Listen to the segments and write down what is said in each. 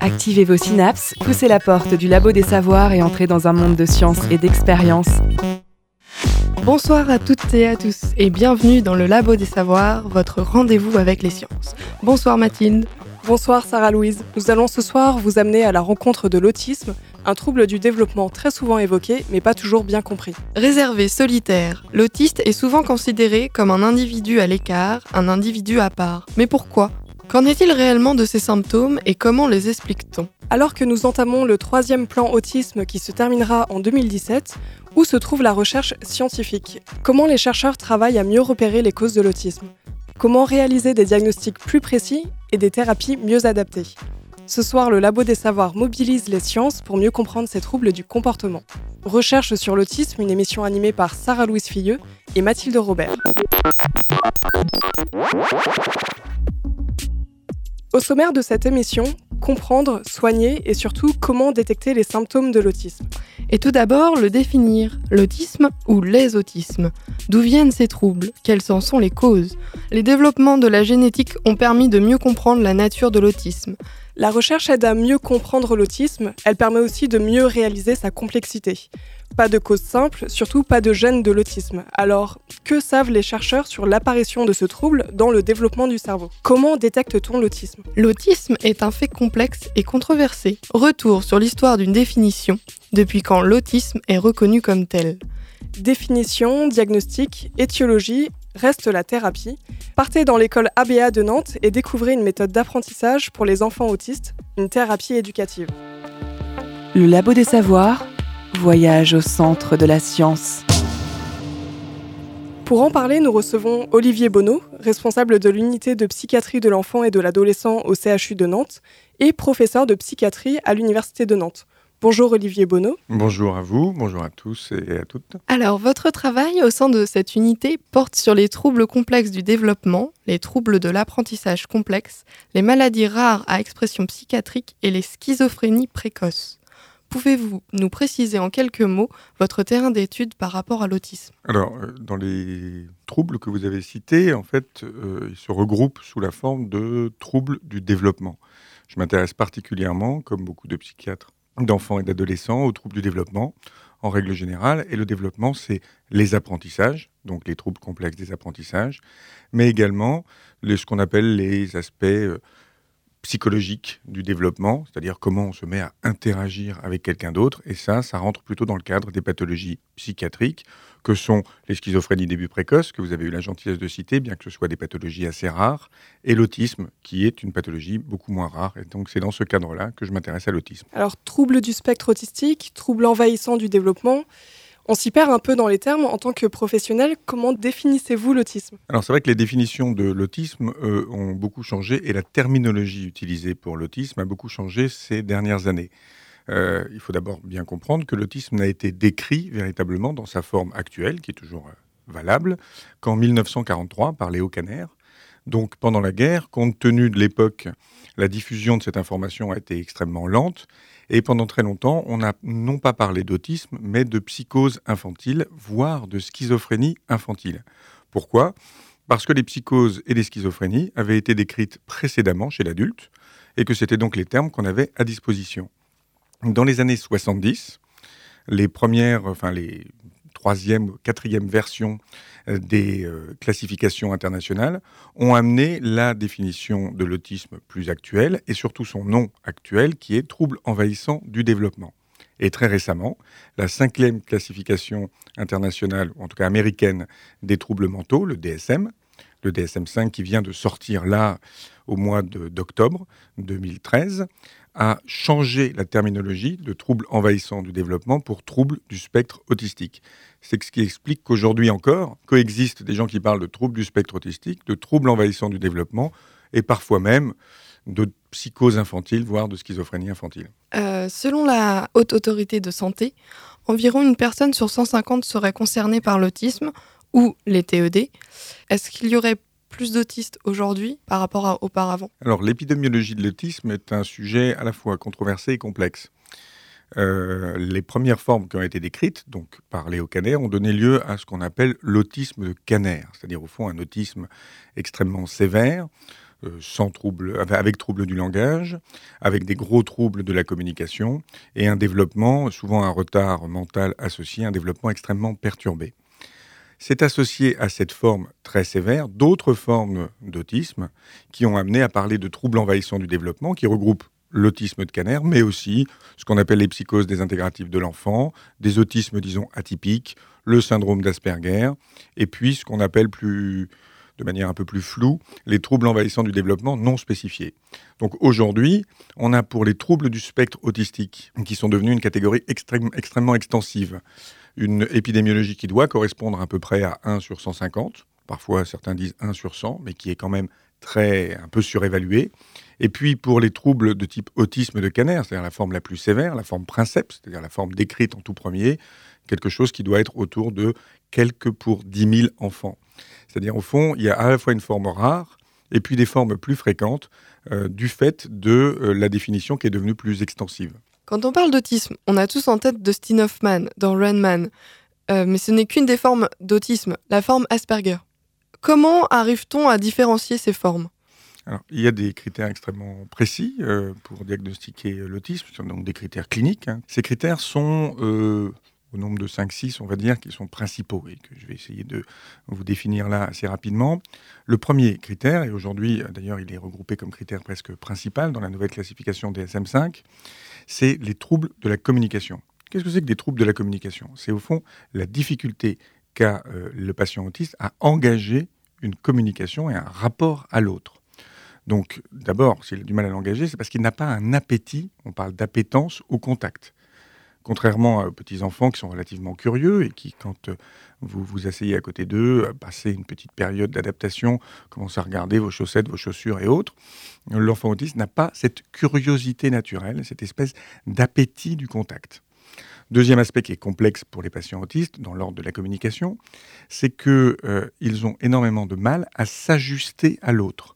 Activez vos synapses, poussez la porte du labo des savoirs et entrez dans un monde de science et d'expérience. Bonsoir à toutes et à tous et bienvenue dans le Labo des Savoirs, votre rendez-vous avec les sciences. Bonsoir Mathilde. Bonsoir Sarah-Louise. Nous allons ce soir vous amener à la rencontre de l'autisme, un trouble du développement très souvent évoqué mais pas toujours bien compris. Réservé, solitaire, l'autiste est souvent considéré comme un individu à l'écart, un individu à part. Mais pourquoi? Qu'en est-il réellement de ces symptômes et comment les explique-t-on? Alors que nous entamons le troisième plan autisme qui se terminera en 2017, où se trouve la recherche scientifique? Comment les chercheurs travaillent à mieux repérer les causes de l'autisme? Comment réaliser des diagnostics plus précis et des thérapies mieux adaptées Ce soir, le Labo des Savoirs mobilise les sciences pour mieux comprendre ces troubles du comportement. Recherche sur l'autisme, une émission animée par Sarah-Louise Filleux et Mathilde Robert. Au sommaire de cette émission, comprendre, soigner et surtout comment détecter les symptômes de l'autisme. Et tout d'abord, le définir, l'autisme ou les autismes. D'où viennent ces troubles? Quelles en sont les causes? Les développements de la génétique ont permis de mieux comprendre la nature de l'autisme. La recherche aide à mieux comprendre l'autisme, elle permet aussi de mieux réaliser sa complexité. Pas de cause simple, surtout pas de gène de l'autisme. Alors, que savent les chercheurs sur l'apparition de ce trouble dans le développement du cerveau? Comment détecte-t-on l'autisme? L'autisme est un fait complexe et controversé. Retour sur l'histoire d'une définition, depuis quand l'autisme est reconnu comme tel? Définition, diagnostic, étiologie, reste la thérapie. Partez dans l'école ABA de Nantes et découvrez une méthode d'apprentissage pour les enfants autistes, une thérapie éducative. Le Labo des Savoirs, voyage au centre de la science. Pour en parler, nous recevons Olivier Bonneau, responsable de l'unité de psychiatrie de l'enfant et de l'adolescent au CHU de Nantes et professeur de psychiatrie à l'Université de Nantes. Bonjour Olivier Bonneau. Bonjour à vous, bonjour à tous et à toutes. Alors, votre travail au sein de cette unité porte sur les troubles complexes du développement, les troubles de l'apprentissage complexe, les maladies rares à expression psychiatrique et les schizophrénies précoces. Pouvez-vous nous préciser en quelques mots votre terrain d'étude par rapport à l'autisme? Alors, euh, dans les troubles que vous avez cités, en fait, euh, ils se regroupent sous la forme de troubles du développement. Je m'intéresse particulièrement, comme beaucoup de psychiatres, d'enfants et d'adolescents aux troubles du développement en règle générale. Et le développement, c'est les apprentissages, donc les troubles complexes des apprentissages, mais également ce qu'on appelle les aspects psychologiques du développement, c'est-à-dire comment on se met à interagir avec quelqu'un d'autre. Et ça, ça rentre plutôt dans le cadre des pathologies psychiatriques, que sont les schizophrénies début précoce, que vous avez eu la gentillesse de citer, bien que ce soit des pathologies assez rares, et l'autisme, qui est une pathologie beaucoup moins rare. Et donc c'est dans ce cadre-là que je m'intéresse à l'autisme. Alors, trouble du spectre autistique, trouble envahissant du développement, on s'y perd un peu dans les termes. En tant que professionnel, comment définissez-vous l'autisme? Alors c'est vrai que les définitions de l'autisme euh, ont beaucoup changé et la terminologie utilisée pour l'autisme a beaucoup changé ces dernières années. Euh, il faut d'abord bien comprendre que l'autisme n'a été décrit véritablement dans sa forme actuelle, qui est toujours euh, valable, qu'en 1943 par Léo Kanner. Donc pendant la guerre, compte tenu de l'époque, la diffusion de cette information a été extrêmement lente et pendant très longtemps, on n'a non pas parlé d'autisme, mais de psychose infantile, voire de schizophrénie infantile. Pourquoi? Parce que les psychoses et les schizophrénies avaient été décrites précédemment chez l'adulte, et que c'était donc les termes qu'on avait à disposition. Dans les années 70, les premières, enfin les troisième, quatrième versions euh, des euh, classifications internationales ont amené la définition de l'autisme plus actuelle et surtout son nom actuel qui est trouble envahissant du développement. Et très récemment, la cinquième classification internationale, en tout cas américaine, des troubles mentaux, le DSM, le DSM-5 qui vient de sortir là au mois d'octobre 2013, a changé la terminologie de trouble envahissant du développement pour trouble du spectre autistique. C'est ce qui explique qu'aujourd'hui encore, coexistent des gens qui parlent de trouble du spectre autistique, de trouble envahissant du développement, et parfois même de psychose infantile, voire de schizophrénie infantile. Euh, selon la Haute Autorité de Santé, environ une personne sur 150 serait concernée par l'autisme ou les TED. Est-ce qu'il y aurait plus d'autistes aujourd'hui par rapport à auparavant? Alors l'épidémiologie de l'autisme est un sujet à la fois controversé et complexe. Euh, les premières formes qui ont été décrites, donc par Léo Kanner, ont donné lieu à ce qu'on appelle l'autisme de Kanner, c'est-à-dire au fond un autisme extrêmement sévère, euh, trouble, avec trouble du langage, avec des gros troubles de la communication et un développement, souvent un retard mental associé, un développement extrêmement perturbé. C'est associé à cette forme très sévère d'autres formes d'autisme qui ont amené à parler de troubles envahissants du développement qui regroupent l'autisme de Kanner, mais aussi ce qu'on appelle les psychoses désintégratives de l'enfant, des autismes, disons, atypiques, le syndrome d'Asperger, et puis ce qu'on appelle plus, de manière un peu plus floue, les troubles envahissants du développement non spécifiés. Donc aujourd'hui, on a pour les troubles du spectre autistique, qui sont devenus une catégorie extrêmement extensive, une épidémiologie qui doit correspondre à peu près à 1 sur 150, parfois certains disent 1 sur 100, mais qui est quand même très un peu surévaluée. Et puis pour les troubles de type autisme de Kanner, c'est-à-dire la forme la plus sévère, la forme princeps, c'est-à-dire la forme décrite en tout premier, quelque chose qui doit être autour de quelques pour 10 000 enfants. C'est-à-dire au fond, il y a à la fois une forme rare et puis des formes plus fréquentes euh, du fait de euh, la définition qui est devenue plus extensive. Quand on parle d'autisme, on a tous en tête Dustin Hoffman dans Runman, euh, mais ce n'est qu'une des formes d'autisme, la forme Asperger. Comment arrive-t-on à différencier ces formes? Il y a des critères extrêmement précis euh, pour diagnostiquer l'autisme, donc des critères cliniques. Hein. Ces critères sont euh, au nombre de 5-6, on va dire, qui sont principaux et que je vais essayer de vous définir là assez rapidement. Le premier critère, et aujourd'hui d'ailleurs il est regroupé comme critère presque principal dans la nouvelle classification DSM-5, c'est les troubles de la communication. Qu'est-ce que c'est que des troubles de la communication? C'est au fond la difficulté qu'a euh, le patient autiste à engager une communication et un rapport à l'autre. Donc, d'abord, s'il a du mal à l'engager, c'est parce qu'il n'a pas un appétit, on parle d'appétence au contact. Contrairement aux petits enfants qui sont relativement curieux et qui, quand euh, vous vous asseyez à côté d'eux, euh, passez une petite période d'adaptation, commencent à regarder vos chaussettes, vos chaussures et autres, l'enfant autiste n'a pas cette curiosité naturelle, cette espèce d'appétit du contact. Deuxième aspect qui est complexe pour les patients autistes dans l'ordre de la communication, c'est qu'ils euh, ont énormément de mal à s'ajuster à l'autre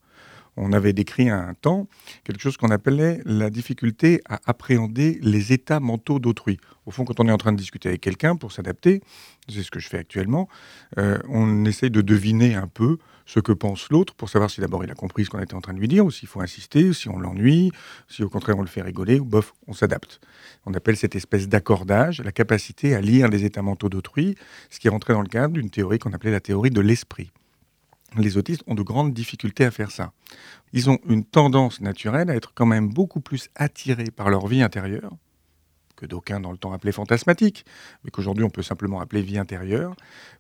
on avait décrit à un temps quelque chose qu'on appelait la difficulté à appréhender les états mentaux d'autrui. Au fond, quand on est en train de discuter avec quelqu'un pour s'adapter, c'est ce que je fais actuellement, euh, on essaye de deviner un peu ce que pense l'autre pour savoir si d'abord il a compris ce qu'on était en train de lui dire, ou s'il faut insister, si on l'ennuie, si au contraire on le fait rigoler, ou bof, on s'adapte. On appelle cette espèce d'accordage la capacité à lire les états mentaux d'autrui, ce qui rentrait dans le cadre d'une théorie qu'on appelait la théorie de l'esprit les autistes ont de grandes difficultés à faire ça. Ils ont une tendance naturelle à être quand même beaucoup plus attirés par leur vie intérieure, que d'aucuns dans le temps appelaient fantasmatique, mais qu'aujourd'hui on peut simplement appeler vie intérieure,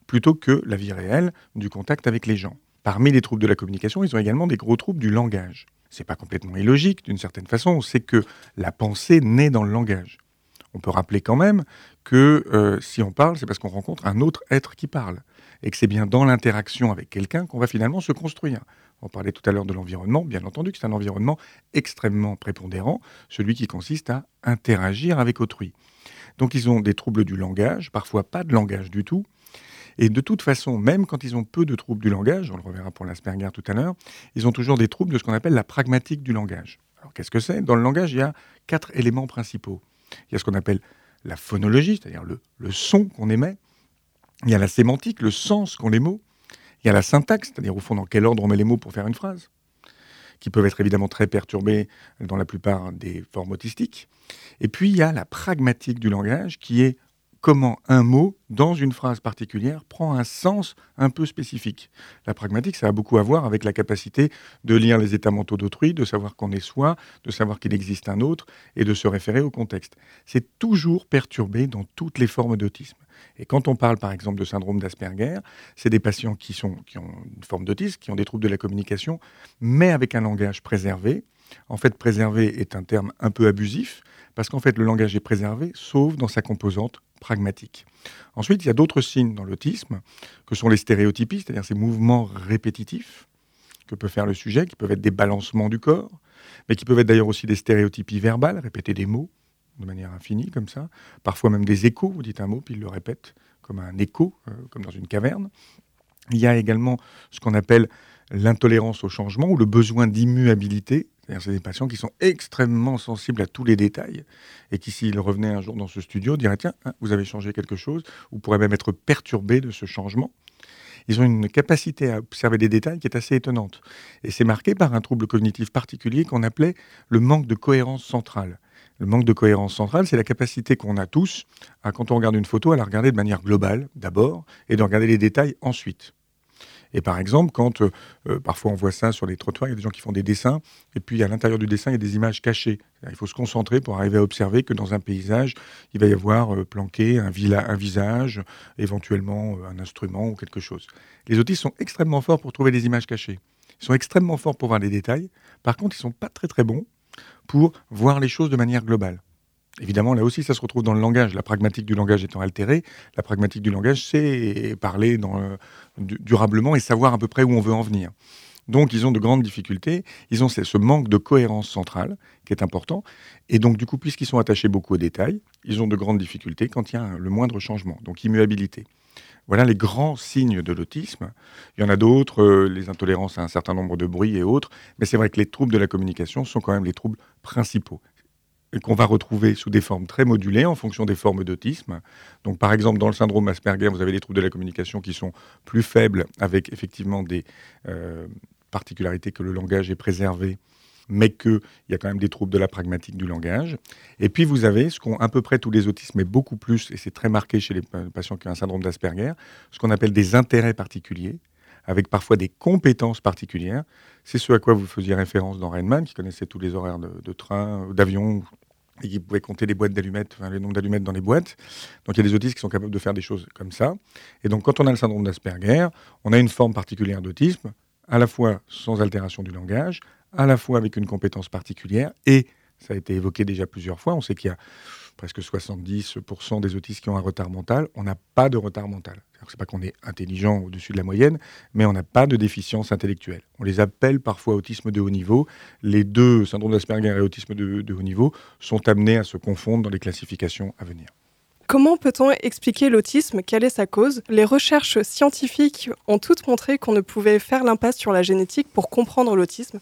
plutôt que la vie réelle du contact avec les gens. Parmi les troubles de la communication, ils ont également des gros troubles du langage. C'est pas complètement illogique d'une certaine façon, c'est que la pensée naît dans le langage. On peut rappeler quand même que euh, si on parle, c'est parce qu'on rencontre un autre être qui parle et que c'est bien dans l'interaction avec quelqu'un qu'on va finalement se construire. On parlait tout à l'heure de l'environnement, bien entendu que c'est un environnement extrêmement prépondérant, celui qui consiste à interagir avec autrui. Donc ils ont des troubles du langage, parfois pas de langage du tout. Et de toute façon, même quand ils ont peu de troubles du langage, on le reverra pour l'Asperger tout à l'heure, ils ont toujours des troubles de ce qu'on appelle la pragmatique du langage. Alors qu'est-ce que c'est? Dans le langage, il y a quatre éléments principaux. Il y a ce qu'on appelle la phonologie, c'est-à-dire le, le son qu'on émet. Il y a la sémantique, le sens qu'ont les mots. Il y a la syntaxe, c'est-à-dire au fond dans quel ordre on met les mots pour faire une phrase, qui peuvent être évidemment très perturbés dans la plupart des formes autistiques. Et puis il y a la pragmatique du langage, qui est comment un mot, dans une phrase particulière, prend un sens un peu spécifique. La pragmatique, ça a beaucoup à voir avec la capacité de lire les états mentaux d'autrui, de savoir qu'on est soi, de savoir qu'il existe un autre, et de se référer au contexte. C'est toujours perturbé dans toutes les formes d'autisme. Et quand on parle par exemple de syndrome d'Asperger, c'est des patients qui, sont, qui ont une forme d'autisme, qui ont des troubles de la communication, mais avec un langage préservé. En fait, préservé est un terme un peu abusif, parce qu'en fait, le langage est préservé, sauf dans sa composante pragmatique. Ensuite, il y a d'autres signes dans l'autisme, que sont les stéréotypies, c'est-à-dire ces mouvements répétitifs que peut faire le sujet, qui peuvent être des balancements du corps, mais qui peuvent être d'ailleurs aussi des stéréotypies verbales, répéter des mots, de manière infinie, comme ça. Parfois même des échos, vous dites un mot, puis il le répète comme un écho, euh, comme dans une caverne. Il y a également ce qu'on appelle l'intolérance au changement ou le besoin d'immuabilité, C'est des patients qui sont extrêmement sensibles à tous les détails et qui, s'ils revenaient un jour dans ce studio, diraient Tiens, hein, vous avez changé quelque chose, ou pourraient même être perturbés de ce changement. Ils ont une capacité à observer des détails qui est assez étonnante. Et c'est marqué par un trouble cognitif particulier qu'on appelait le manque de cohérence centrale. Le manque de cohérence centrale, c'est la capacité qu'on a tous, à, quand on regarde une photo, à la regarder de manière globale d'abord et de regarder les détails ensuite. Et par exemple, quand euh, euh, parfois on voit ça sur les trottoirs, il y a des gens qui font des dessins, et puis à l'intérieur du dessin, il y a des images cachées. Il faut se concentrer pour arriver à observer que dans un paysage, il va y avoir euh, planqué un, un, visage, éventuellement un instrument ou quelque chose. Les autistes sont extrêmement forts pour trouver des images cachées. Ils sont extrêmement forts pour voir les détails. Par contre, ils ne sont pas très très bons pour voir les choses de manière globale. Évidemment, là aussi, ça se retrouve dans le langage. La pragmatique du langage étant altérée, la pragmatique du langage, c'est parler dans, durablement et savoir à peu près où on veut en venir. Donc, ils ont de grandes difficultés. Ils ont ce manque de cohérence centrale qui est important. Et donc, du coup, puisqu'ils sont attachés beaucoup aux détails, ils ont de grandes difficultés quand il y a le moindre changement. Donc, immuabilité. Voilà les grands signes de l'autisme. Il y en a d'autres, euh, les intolérances à un certain nombre de bruits et autres. Mais c'est vrai que les troubles de la communication sont quand même les troubles principaux qu'on va retrouver sous des formes très modulées en fonction des formes d'autisme. Donc, par exemple, dans le syndrome Asperger, vous avez des troubles de la communication qui sont plus faibles, avec effectivement des euh, particularités que le langage est préservé, mais qu'il y a quand même des troubles de la pragmatique du langage. Et puis, vous avez ce qu'ont à peu près tous les autismes, mais beaucoup plus, et c'est très marqué chez les patients qui ont un syndrome d'Asperger, ce qu'on appelle des intérêts particuliers avec parfois des compétences particulières. C'est ce à quoi vous faisiez référence dans Rainman, qui connaissait tous les horaires de, train, d'avion, et qui pouvait compter les boîtes d'allumettes, enfin, les nombres d'allumettes dans les boîtes. Donc il y a des autistes qui sont capables de faire des choses comme ça. Et donc quand on a le syndrome d'Asperger, on a une forme particulière d'autisme, à la fois sans altération du langage, à la fois avec une compétence particulière, et ça a été évoqué déjà plusieurs fois, on sait qu'il y a presque 70% des autistes qui ont un retard mental, on n'a pas de retard mental. C'est pas qu'on est intelligent au-dessus de la moyenne, mais on n'a pas de déficience intellectuelle. On les appelle parfois autisme de haut niveau. Les deux, syndrome d'Asperger et autisme de, de haut niveau, sont amenés à se confondre dans les classifications à venir. Comment peut-on expliquer l'autisme? Quelle est sa cause? Les recherches scientifiques ont toutes montré qu'on ne pouvait faire l'impasse sur la génétique pour comprendre l'autisme.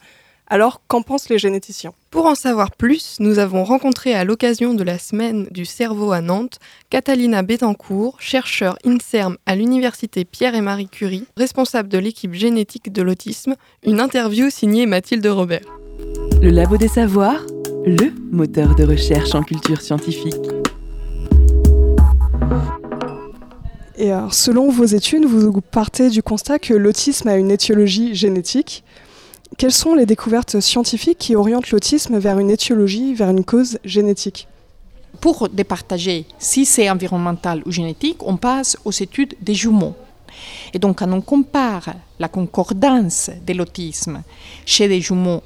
Alors, qu'en pensent les généticiens? Pour en savoir plus, nous avons rencontré à l'occasion de la semaine du cerveau à Nantes Catalina Bettencourt, chercheur INSERM à l'université Pierre et Marie Curie, responsable de l'équipe génétique de l'autisme, une interview signée Mathilde Robert. Le Labo des Savoirs, le moteur de recherche en culture scientifique. Et alors, selon vos études, vous partez du constat que l'autisme a une étiologie génétique. Quelles sont les découvertes scientifiques qui orientent l'autisme vers une étiologie, vers une cause génétique? Pour départager si c'est environnemental ou génétique, on passe aux études des jumeaux. Et donc quand on compare la concordance de l'autisme chez des jumeaux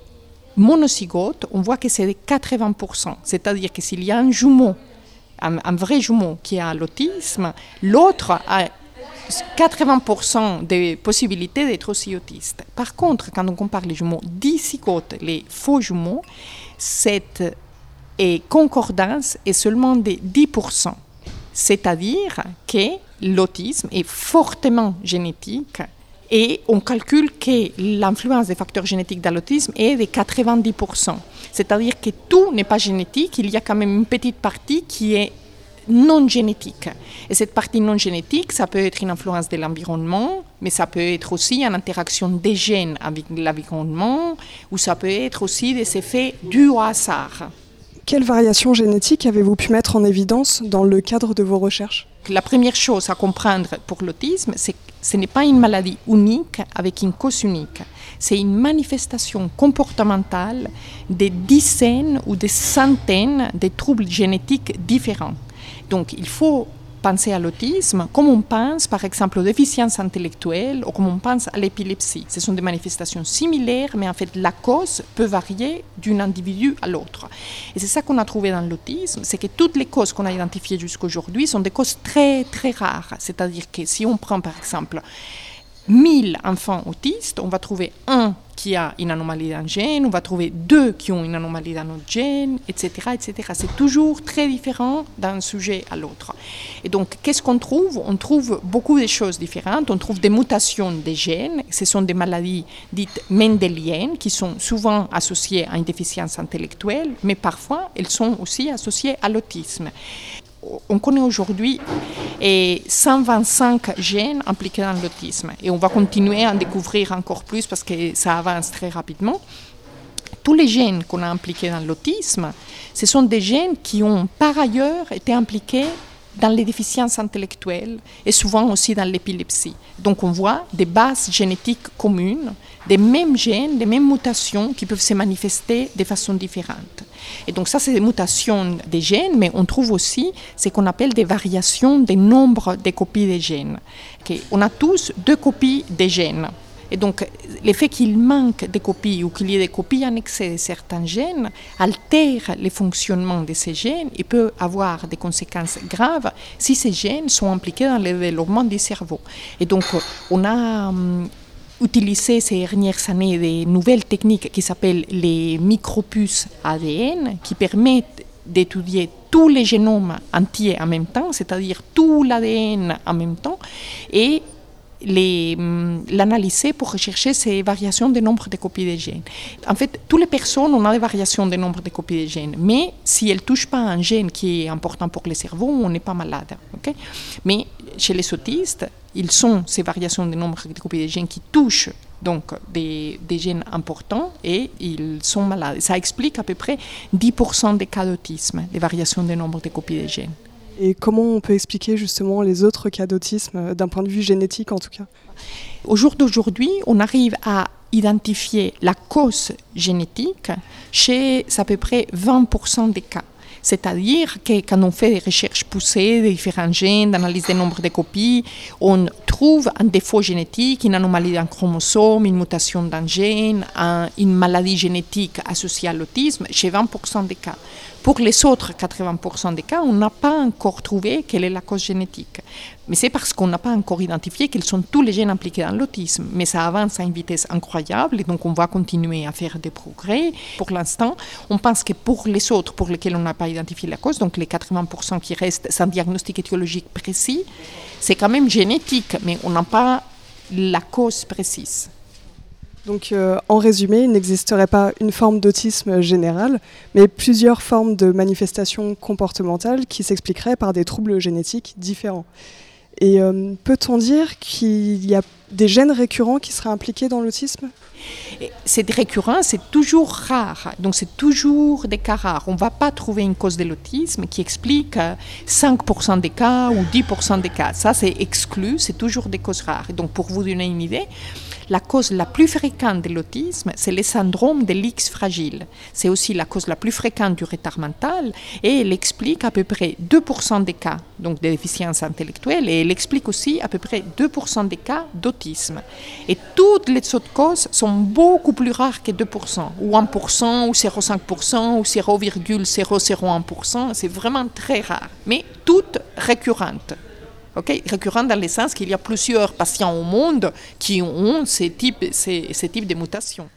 monozygotes, on voit que c'est de 80%. C'est-à-dire que s'il y a un jumeau, un vrai jumeau qui a l'autisme, l'autre a 80% des possibilités d'être aussi autiste. Par contre, quand on compare les jumeaux dizygotes, les faux jumeaux, cette concordance est seulement de 10%. C'est-à-dire que l'autisme est fortement génétique et on calcule que l'influence des facteurs génétiques dans l'autisme est de 90%. C'est-à-dire que tout n'est pas génétique, il y a quand même une petite partie qui est non génétique. Et cette partie non génétique, ça peut être une influence de l'environnement, mais ça peut être aussi une interaction des gènes avec l'environnement, ou ça peut être aussi des effets dus au hasard. Quelles variations génétiques avez-vous pu mettre en évidence dans le cadre de vos recherches? La première chose à comprendre pour l'autisme, c'est que ce n'est pas une maladie unique avec une cause unique. C'est une manifestation comportementale des dizaines ou des centaines de troubles génétiques différents. Donc il faut penser à l'autisme comme on pense par exemple aux déficiences intellectuelles ou comme on pense à l'épilepsie. Ce sont des manifestations similaires, mais en fait la cause peut varier d'un individu à l'autre. Et c'est ça qu'on a trouvé dans l'autisme, c'est que toutes les causes qu'on a identifiées jusqu'aujourd'hui sont des causes très très rares. C'est-à-dire que si on prend par exemple 1000 enfants autistes, on va trouver un qui a une anomalie d'un gène, on va trouver deux qui ont une anomalie d'un autre gène, etc. etc. C'est toujours très différent d'un sujet à l'autre. Et donc, qu'est-ce qu'on trouve? On trouve beaucoup de choses différentes. On trouve des mutations des gènes. Ce sont des maladies dites mendéliennes qui sont souvent associées à une déficience intellectuelle, mais parfois elles sont aussi associées à l'autisme on connaît aujourd'hui 125 gènes impliqués dans l'autisme et on va continuer à en découvrir encore plus parce que ça avance très rapidement. Tous les gènes qu'on a impliqués dans l'autisme, ce sont des gènes qui ont par ailleurs été impliqués dans les déficiences intellectuelles et souvent aussi dans l'épilepsie. Donc on voit des bases génétiques communes, des mêmes gènes, des mêmes mutations qui peuvent se manifester de façon différente. Et donc ça, c'est des mutations des gènes, mais on trouve aussi ce qu'on appelle des variations des nombres des copies des gènes. On a tous deux copies des gènes. Et donc, le fait qu'il manque des copies ou qu'il y ait des copies en excès de certains gènes altère le fonctionnement de ces gènes et peut avoir des conséquences graves si ces gènes sont impliqués dans le développement du cerveau. Et donc, on a hum, utilisé ces dernières années des nouvelles techniques qui s'appellent les micropuces ADN, qui permettent d'étudier tous les génomes entiers en même temps, c'est-à-dire tout l'ADN en même temps, et l'analyser pour rechercher ces variations de nombre de copies de gènes. En fait, toutes les personnes ont des variations de nombre de copies de gènes, mais si elles ne touchent pas un gène qui est important pour le cerveau, on n'est pas malade. mais chez les autistes, ils sont ces variations de nombre de copies de gènes qui touchent donc des, gènes importants et ils sont malades. Ça explique à peu près 10% des cas d'autisme, des variations de nombre de copies de gènes. Et comment on peut expliquer justement les autres cas d'autisme euh, d'un point de vue génétique en tout cas? Au jour d'aujourd'hui, on arrive à identifier la cause génétique chez à peu près 20% des cas. C'est-à-dire que quand on fait des recherches poussées de différents gènes, d'analyse des nombres de copies, on trouve un défaut génétique, une anomalie d'un chromosome, une mutation d'un gène, une maladie génétique associée à l'autisme chez 20% des cas. Pour les autres 80% des cas, on n'a pas encore trouvé quelle est la cause génétique. Mais c'est parce qu'on n'a pas encore identifié quels sont tous les gènes impliqués dans l'autisme. Mais ça avance à une vitesse incroyable et donc on va continuer à faire des progrès. Pour l'instant, on pense que pour les autres pour lesquels on n'a pas identifié la cause, donc les 80% qui restent sans diagnostic étiologique précis, c'est quand même génétique, mais on n'a pas la cause précise. Donc, euh, en résumé, il n'existerait pas une forme d'autisme général, mais plusieurs formes de manifestations comportementales qui s'expliqueraient par des troubles génétiques différents. Et euh, peut-on dire qu'il y a des gènes récurrents qui seraient impliqués dans l'autisme C'est récurrent, c'est toujours rare. Donc c'est toujours des cas rares. On ne va pas trouver une cause de l'autisme qui explique 5% euh, des cas ou 10% des cas. Ça, c'est exclu, c'est toujours des causes rares. donc pour vous donner une idée, la cause la plus fréquente de l'autisme, c'est le syndrome de l'X fragile. C'est aussi la cause la plus fréquente du retard mental et elle explique à peu près 2% des cas donc de déficience intellectuelle et elle explique aussi à peu près 2% des cas d'autisme. Et toutes les autres causes sont beaucoup plus rares que 2%, ou 1%, ou 0,5%, ou 0,001%. C'est vraiment très rare, mais toutes récurrentes. Okay? Récurrent dans le sens qu'il y a plusieurs patients au monde qui ont ces types, ces types de mutations.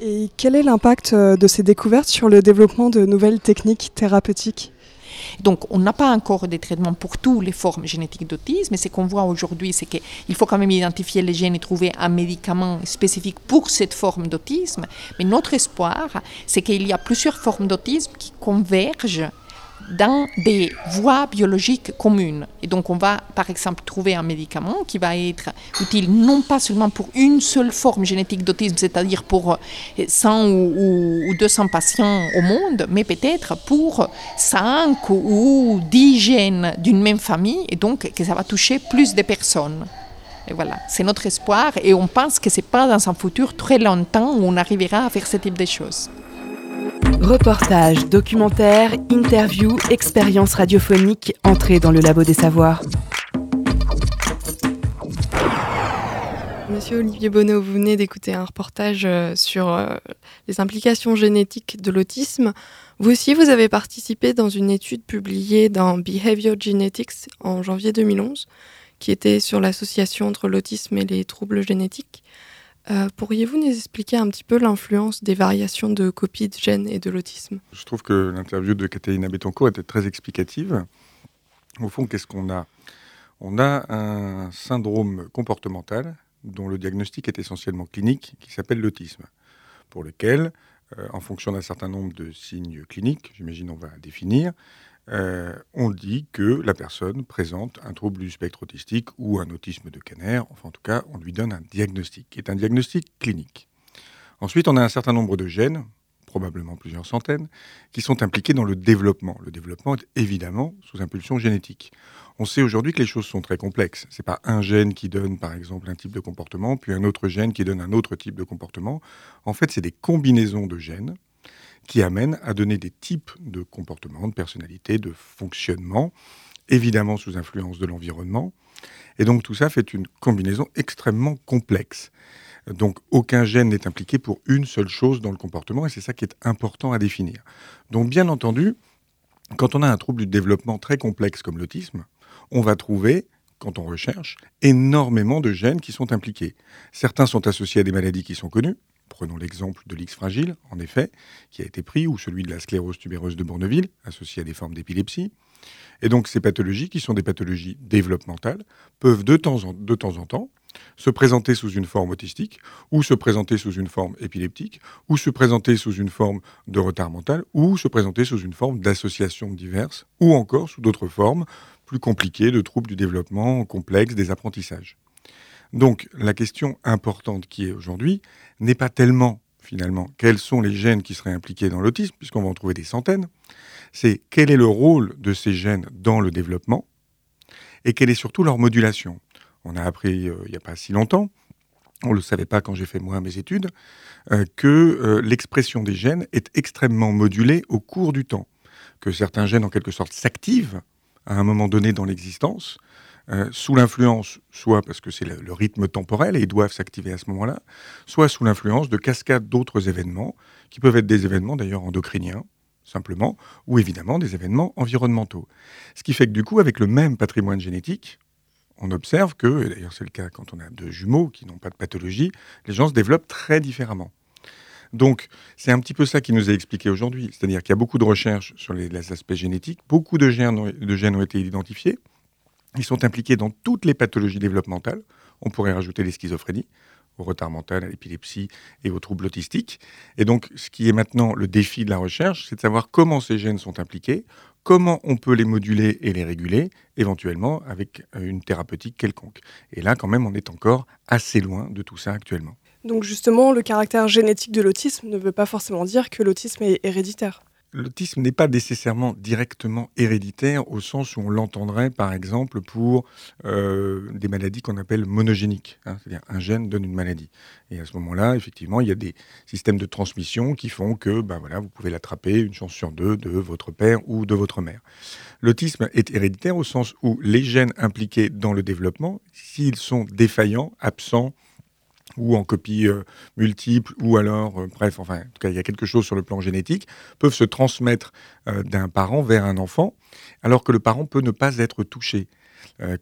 Et quel est l'impact euh, de ces découvertes sur le développement de nouvelles techniques thérapeutiques? Donc, on n'a pas encore de traitement pour toutes les formes génétiques d'autisme, mais ce qu'on voit aujourd'hui, c'est qu'il faut quand même identifier les gènes et trouver un médicament spécifique pour cette forme d'autisme. Mais notre espoir, c'est qu'il y a plusieurs formes d'autisme qui convergent dans des voies biologiques communes. Et donc on va par exemple trouver un médicament qui va être utile non pas seulement pour une seule forme génétique d'autisme, c'est-à-dire pour 100 ou, 200 patients au monde, mais peut-être pour 5 ou 10 gènes d'une même famille, et donc que ça va toucher plus de personnes. Et voilà, c'est notre espoir, et on pense que ce n'est pas dans un futur très longtemps où on arrivera à faire ce type de choses. Reportages, documentaires, interviews, expériences radiophoniques, entrée dans le labo des savoirs. Monsieur Olivier Bonneau, vous venez d'écouter un reportage euh, sur euh, les implications génétiques de l'autisme. Vous aussi, vous avez participé dans une étude publiée dans Behavior Genetics en janvier 2011 qui était sur l'association entre l'autisme et les troubles génétiques. Euh, pourriez-vous nous expliquer un petit peu l'influence des variations de copies de gènes et de l'autisme? Je trouve que l'interview de Catalina Betancourt était très explicative. Au fond, qu'est-ce qu'on a? On a un syndrome comportemental dont le diagnostic est essentiellement clinique, qui s'appelle l'autisme, pour lequel, euh, en fonction d'un certain nombre de signes cliniques, j'imagine on va définir, euh, on dit que la personne présente un trouble du spectre autistique ou un autisme de Canner. Enfin, en tout cas, on lui donne un diagnostic, qui est un diagnostic clinique. Ensuite, on a un certain nombre de gènes, probablement plusieurs centaines, qui sont impliqués dans le développement. Le développement est évidemment sous impulsion génétique. On sait aujourd'hui que les choses sont très complexes. Ce n'est pas un gène qui donne, par exemple, un type de comportement, puis un autre gène qui donne un autre type de comportement. En fait, c'est des combinaisons de gènes qui amène à donner des types de comportements, de personnalités, de fonctionnement, évidemment sous influence de l'environnement. Et donc tout ça fait une combinaison extrêmement complexe. Donc aucun gène n'est impliqué pour une seule chose dans le comportement, et c'est ça qui est important à définir. Donc bien entendu, quand on a un trouble du développement très complexe comme l'autisme, on va trouver quand on recherche, énormément de gènes qui sont impliqués. Certains sont associés à des maladies qui sont connues, Prenons l'exemple de l'X fragile, en effet, qui a été pris, ou celui de la sclérose tubéreuse de Bourneville, associé à des formes d'épilepsie. Et donc ces pathologies, qui sont des pathologies développementales, peuvent de temps en, temps, temps se présenter sous une forme autistique, ou se présenter sous une forme épileptique, ou se présenter sous une forme de retard mental, ou se présenter sous une forme d'association diverses, ou encore sous d'autres formes plus compliquées de troubles du développement complexe des apprentissages. Donc la question importante qui est aujourd'hui n'est pas tellement finalement quels sont les gènes qui seraient impliqués dans l'autisme, puisqu'on va en trouver des centaines, c'est quel est le rôle de ces gènes dans le développement et quelle est surtout leur modulation. On a appris euh, il n'y a pas si longtemps, on ne le savait pas quand j'ai fait moi mes études, euh, que euh, l'expression des gènes est extrêmement modulée au cours du temps, que certains gènes en quelque sorte s'activent à un moment donné dans l'existence, euh, sous l'influence, soit parce que c'est le, rythme temporel et ils doivent s'activer à ce moment-là, soit sous l'influence de cascades d'autres événements, qui peuvent être des événements d'ailleurs endocriniens, simplement, ou évidemment des événements environnementaux. Ce qui fait que du coup, avec le même patrimoine génétique, on observe que, et d'ailleurs c'est le cas quand on a deux jumeaux qui n'ont pas de pathologie, les gens se développent très différemment. Donc, c'est un petit peu ça qui nous est expliqué aujourd'hui. C'est-à-dire qu'il y a beaucoup de recherches sur les, aspects génétiques, beaucoup de de gènes ont été identifiés, ils sont impliqués dans toutes les pathologies développementales. On pourrait rajouter les schizophrénies, au retard mental, à l'épilepsie et aux troubles autistiques. Et donc, ce qui est maintenant le défi de la recherche, c'est de savoir comment ces gènes sont impliqués, comment on peut les moduler et les réguler, éventuellement avec euh, une thérapeutique quelconque. Et là, quand même, on est encore assez loin de tout ça actuellement. Donc justement, le caractère génétique de l'autisme ne veut pas forcément dire que l'autisme est héréditaire l'autisme n'est pas nécessairement directement héréditaire au sens où on l'entendrait par exemple pour euh, des maladies qu'on appelle monogéniques. Hein. C'est-à-dire un gène donne une maladie. Et à ce moment-là, effectivement, il y a des systèmes de transmission qui font que ben voilà, vous pouvez l'attraper une chance sur deux de votre père ou de votre mère. L'autisme est héréditaire au sens où les gènes impliqués dans le développement, s'ils sont défaillants, absents, ou en copie euh, multiple, ou alors, euh, bref, enfin, en tout cas, il y a quelque chose sur le plan génétique, peuvent se transmettre euh, d'un parent vers un enfant, alors que le parent peut ne pas être touché.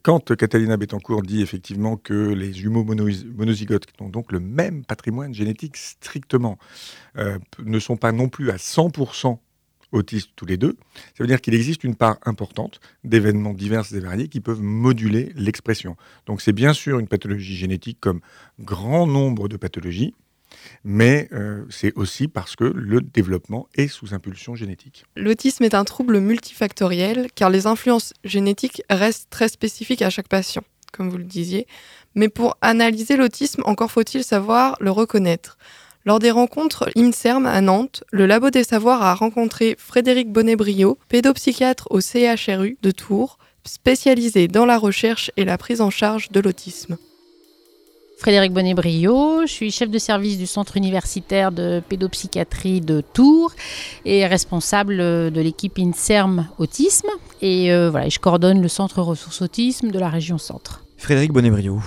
Quand Catalina Bettencourt dit effectivement que les jumeaux monozygotes, qui ont donc le même patrimoine génétique strictement, ne sont pas non plus à 100% autistes tous les deux, ça veut dire qu'il existe une part importante d'événements divers et variés qui peuvent moduler l'expression. Donc c'est bien sûr une pathologie génétique comme grand nombre de pathologies, mais euh, c'est aussi parce que le développement est sous impulsion génétique. L'autisme est un trouble multifactoriel car les influences génétiques restent très spécifiques à chaque patient, comme vous le disiez. Mais pour analyser l'autisme, encore faut-il savoir le reconnaître. Lors des rencontres INSERM à Nantes, le Labo des Savoirs a rencontré Frédéric Bonnet-Brio, pédopsychiatre au CHRU de Tours, spécialisé dans la recherche et la prise en charge de l'autisme. Frédéric Bonnet-Brio, je suis chef de service du centre universitaire de pédopsychiatrie de Tours et responsable de l'équipe INSERM Autisme. Et euh, voilà, je coordonne le centre ressources autisme de la région centre. Frédéric Bonnet-Brio,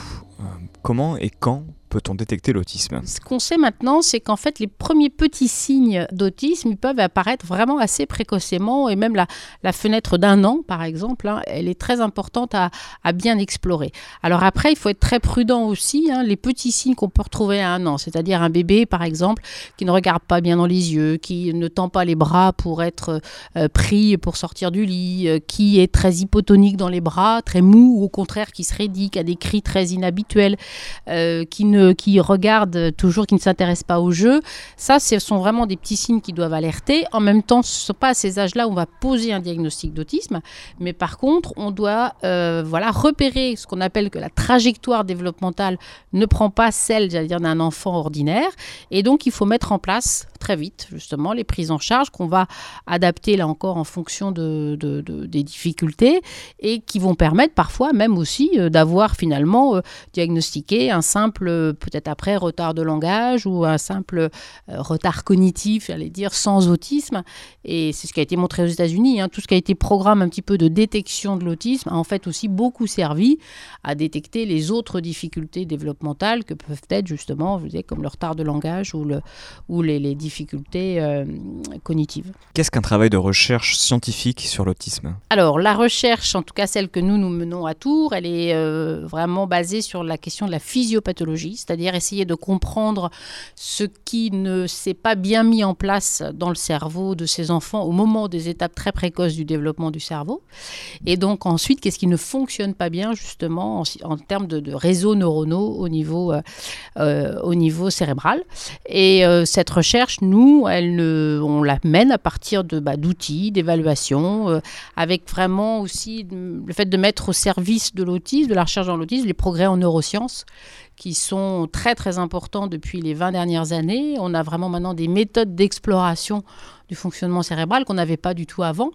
euh, comment et quand peut-on détecter l'autisme? Ce qu'on sait maintenant, c'est qu'en fait, les premiers petits signes d'autisme peuvent apparaître vraiment assez précocement, et même la, fenêtre d'un an, par exemple, hein, elle est très importante à, bien explorer. Alors après, il faut être très prudent aussi. Hein, les petits signes qu'on peut retrouver à un an, c'est-à-dire un bébé, par exemple, qui ne regarde pas bien dans les yeux, qui ne tend pas les bras pour être euh, pris pour sortir du lit, euh, qui est très hypotonique dans les bras, très mou, ou au contraire qui se raidit, qui a des cris très inhabituels, euh, qui, ne, qui regarde toujours, qui ne s'intéresse pas au jeu. Ça, ce sont vraiment des petits signes qui doivent alerter. En même temps, ce ne sont pas à ces âges-là où on va poser un diagnostic d'autisme, mais par contre, on doit euh, voilà, repérer ce qu'on appelle que la trajectoire développementale ne prend pas celle, j'allais dire, d'un enfant ordinaire. Et donc, il faut mettre en place très vite, justement, les prises en charge qu'on va adapter, là encore, en fonction de, de, de, des difficultés et qui vont permettre parfois même aussi euh, d'avoir finalement euh, diagnostiqué un simple, euh, peut-être après, retard de langage ou un simple retard cognitif, j'allais dire, sans autisme. Et c'est ce qui a été montré aux États-Unis. Hein. Tout ce qui a été programme un petit peu de détection de l'autisme a en fait aussi beaucoup servi à détecter les autres difficultés développementales que peuvent être justement, vous disais, comme le retard de langage ou, le, ou les, les difficultés euh, cognitives. Qu'est-ce qu'un travail de recherche scientifique sur l'autisme? Alors, la recherche, en tout cas celle que nous, nous menons à Tours, elle est euh, vraiment basée sur la question de la physiopathologie, c'est-à-dire essayer de comprendre ce qui ne s'est pas bien mis en place dans le cerveau de ces enfants au moment des étapes très précoces du développement du cerveau. Et donc ensuite, qu'est-ce qui ne fonctionne pas bien justement en, en termes de, de, réseaux neuronaux au niveau, euh, au niveau cérébral. Et euh, cette recherche, nous, on la mène à partir de, bah, d'outils, d'évaluation, euh, avec vraiment aussi le fait de mettre au service de l'autisme, de la recherche dans l'autisme, les progrès en neurosciences qui sont très très importants depuis les 20 dernières années. On a vraiment maintenant des méthodes d'exploration du fonctionnement cérébral qu'on n'avait pas du tout avant.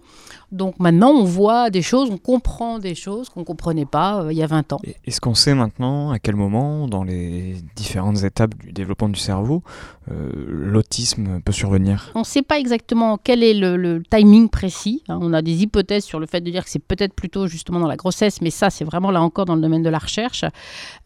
Donc maintenant, on voit des choses, on comprend des choses qu'on ne comprenait pas euh, il y a 20 ans. Est-ce qu'on sait maintenant à quel moment, dans les différentes étapes du développement du cerveau, euh, l'autisme peut survenir? On ne sait pas exactement quel est le, le timing précis. Hein. On a des hypothèses sur le fait de dire que c'est peut-être plutôt justement dans la grossesse, mais ça, c'est vraiment là encore dans le domaine de la recherche.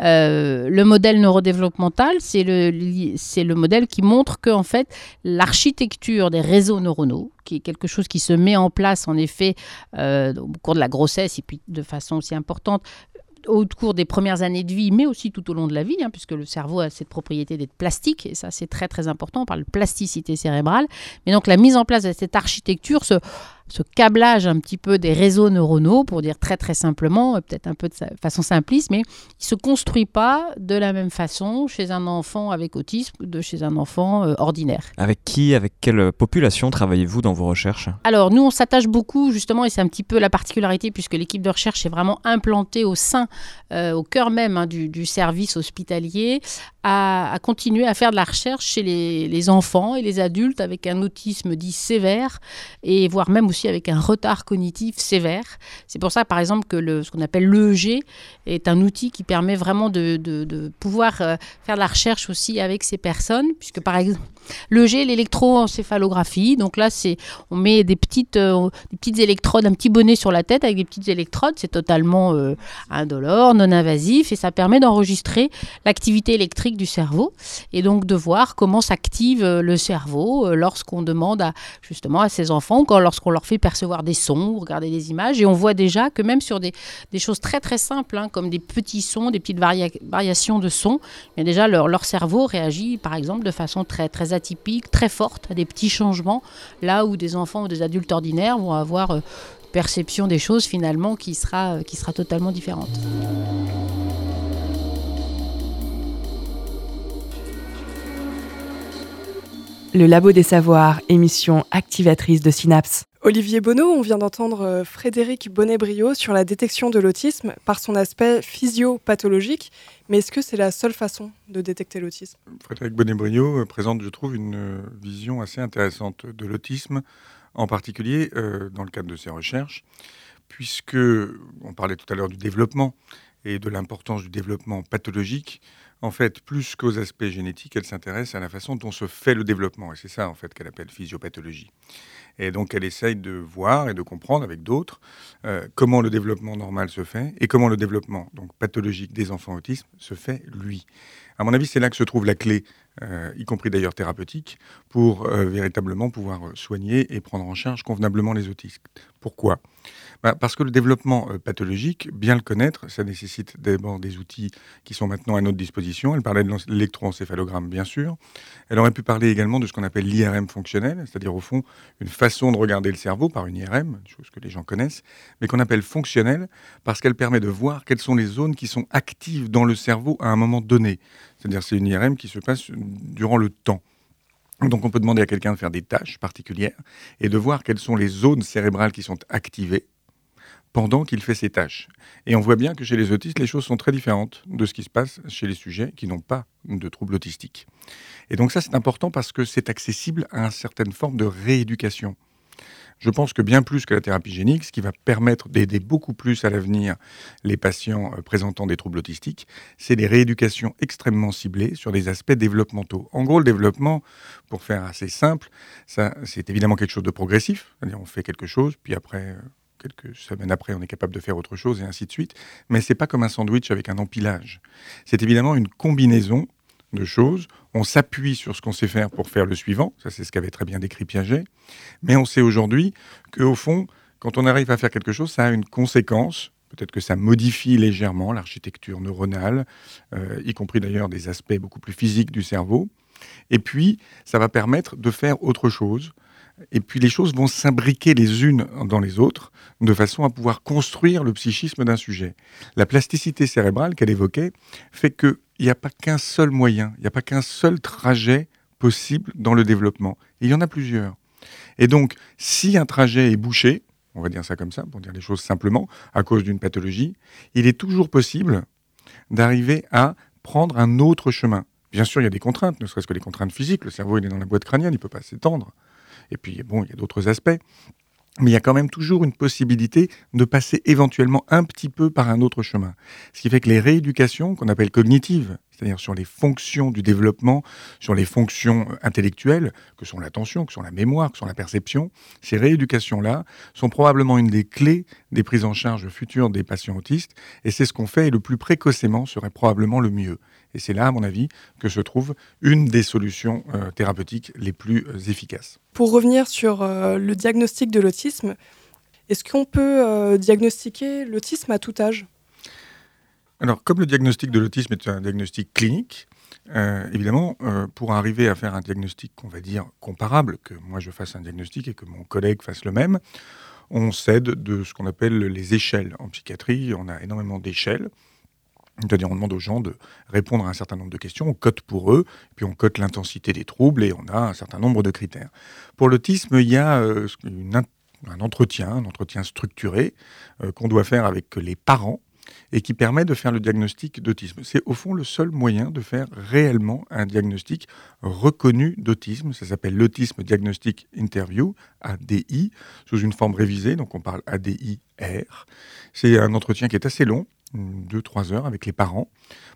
Euh, le modèle neurodéveloppemental, c'est le, le modèle qui montre que en fait, l'architecture des réseaux neuronaux, qui est quelque chose qui se met en place en effet euh, au cours de la grossesse et puis de façon aussi importante au cours des premières années de vie, mais aussi tout au long de la vie, hein, puisque le cerveau a cette propriété d'être plastique, et ça c'est très très important, on parle de plasticité cérébrale. Mais donc la mise en place de cette architecture, ce, ce câblage un petit peu des réseaux neuronaux, pour dire très très simplement, peut-être un peu de façon simpliste, mais il ne se construit pas de la même façon chez un enfant avec autisme que de chez un enfant euh, ordinaire. Avec qui, avec quelle population travaillez-vous dans vos recherches? Alors nous, on s'attache beaucoup justement, et c'est un petit peu la particularité, puisque l'équipe de recherche est vraiment implantée au sein, euh, au cœur même hein, du, du, service hospitalier, à, à, continuer à faire de la recherche chez les, les enfants et les adultes avec un autisme dit sévère, et voire même aussi avec un retard cognitif sévère. C'est pour ça, par exemple, que ce qu'on appelle l'EEG est un outil qui permet vraiment de pouvoir euh, faire de la recherche aussi avec ces personnes, puisque par exemple, l'EEG, l'électroencéphalographie, donc là, c'est, on met des petites, euh, des petites électrodes, un petit bonnet sur la tête avec des petites électrodes, c'est totalement euh, indolore, non invasif, et ça permet d'enregistrer l'activité électrique du cerveau, et donc de voir comment s'active le cerveau lorsqu'on demande à, justement à ces enfants, quand, lorsqu'on leur fait percevoir des sons, regarder des images, et on voit déjà que même sur des, des choses très très simples, hein, comme des petits sons, des petites varia variations de sons, bien déjà leur, leur, cerveau réagit par exemple de façon très très atypique, très forte à des petits changements, là où des enfants ou des adultes ordinaires vont avoir euh, perception des choses finalement qui sera, euh, qui sera totalement différente. Le Labo des Savoirs, émission activatrice de Synapse. Olivier Bonneau, on vient d'entendre euh, Frédéric Bonnet-Brio sur la détection de l'autisme par son aspect physiopathologique, mais est-ce que c'est la seule façon de détecter l'autisme? Frédéric Bonnet-Brio présente, je trouve, une vision assez intéressante de l'autisme, en particulier euh, dans le cadre de ses recherches, puisque on parlait tout à l'heure du développement et de l'importance du développement pathologique. En fait, plus qu'aux aspects génétiques, elle s'intéresse à la façon dont se fait le développement, et c'est ça en fait qu'elle appelle physiopathologie. Et donc, elle essaye de voir et de comprendre avec d'autres euh, comment le développement normal se fait et comment le développement donc pathologique des enfants autistes se fait lui. À mon avis, c'est là que se trouve la clé, euh, y compris d'ailleurs thérapeutique, pour euh, véritablement pouvoir soigner et prendre en charge convenablement les autistes. Pourquoi? Bah, parce que le développement euh, pathologique, bien le connaître, ça nécessite d'abord des outils qui sont maintenant à notre disposition. Elle parlait de l'électroencéphalogramme, bien sûr. Elle aurait pu parler également de ce qu'on appelle l'IRM fonctionnel, c'est-à-dire au fond une façon de regarder le cerveau par une IRM, chose que les gens connaissent, mais qu'on appelle fonctionnelle parce qu'elle permet de voir quelles sont les zones qui sont actives dans le cerveau à un moment donné. C'est-à-dire c'est une IRM qui se passe durant le temps. Donc on peut demander à quelqu'un de faire des tâches particulières et de voir quelles sont les zones cérébrales qui sont activées pendant qu'il fait ses tâches. Et on voit bien que chez les autistes, les choses sont très différentes de ce qui se passe chez les sujets qui n'ont pas de troubles autistiques. Et donc ça, c'est important parce que c'est accessible à une certaine forme de rééducation. Je pense que bien plus que la thérapie génique, ce qui va permettre d'aider beaucoup plus à l'avenir les patients euh, présentant des troubles autistiques, c'est des rééducations extrêmement ciblées sur des aspects développementaux. En gros, le développement, pour faire assez simple, c'est évidemment quelque chose de progressif. On fait quelque chose, puis après, euh, quelques semaines après, on est capable de faire autre chose et ainsi de suite. Mais c'est pas comme un sandwich avec un empilage. C'est évidemment une combinaison de choses. On s'appuie sur ce qu'on sait faire pour faire le suivant. Ça, c'est ce qu'avait très bien décrit Piaget. Mais on sait aujourd'hui qu'au fond, quand on arrive à faire quelque chose, ça a une conséquence. Peut-être que ça modifie légèrement l'architecture neuronale, euh, y compris d'ailleurs des aspects beaucoup plus physiques du cerveau. Et puis, ça va permettre de faire autre chose, et puis les choses vont s'imbriquer les unes dans les autres de façon à pouvoir construire le psychisme d'un sujet. La plasticité cérébrale qu'elle évoquait fait qu'il n'y a pas qu'un seul moyen, il n'y a pas qu'un seul trajet possible dans le développement. Il y en a plusieurs. Et donc, si un trajet est bouché, on va dire ça comme ça, pour dire les choses simplement, à cause d'une pathologie, il est toujours possible d'arriver à prendre un autre chemin. Bien sûr, il y a des contraintes, ne serait-ce que les contraintes physiques. Le cerveau, il est dans la boîte crânienne, il ne peut pas s'étendre. Et puis, bon, il y a d'autres aspects. Mais il y a quand même toujours une possibilité de passer éventuellement un petit peu par un autre chemin. Ce qui fait que les rééducations, qu'on appelle cognitives, c'est-à-dire sur les fonctions du développement, sur les fonctions intellectuelles, que sont l'attention, que sont la mémoire, que sont la perception, ces rééducations-là sont probablement une des clés des prises en charge futures des patients autistes. Et c'est ce qu'on fait et le plus précocement serait probablement le mieux. Et c'est là, à mon avis, que se trouve une des solutions euh, thérapeutiques les plus euh, efficaces. Pour revenir sur euh, le diagnostic de l'autisme, est-ce qu'on peut diagnostiquer l'autisme à tout âge? Alors, comme le diagnostic de l'autisme est un diagnostic clinique, évidemment, pour arriver à faire un diagnostic, on va dire, comparable, que moi je fasse un diagnostic et que mon collègue fasse le même, on cède de ce qu'on appelle les échelles. En psychiatrie, on a énormément d'échelles. C'est-à-dire, on demande aux gens de répondre à un certain nombre de questions, on cote pour eux, puis on cote l'intensité des troubles et on a un certain nombre de critères. Pour l'autisme, il y a euh, un entretien, un entretien structuré euh, qu'on doit faire avec les parents et qui permet de faire le diagnostic d'autisme. C'est au fond le seul moyen de faire réellement un diagnostic reconnu d'autisme. Ça s'appelle l'autisme diagnostic interview, ADI, sous une forme révisée, donc on parle ADI-R. C'est un entretien qui est assez long, deux, trois heures avec les parents,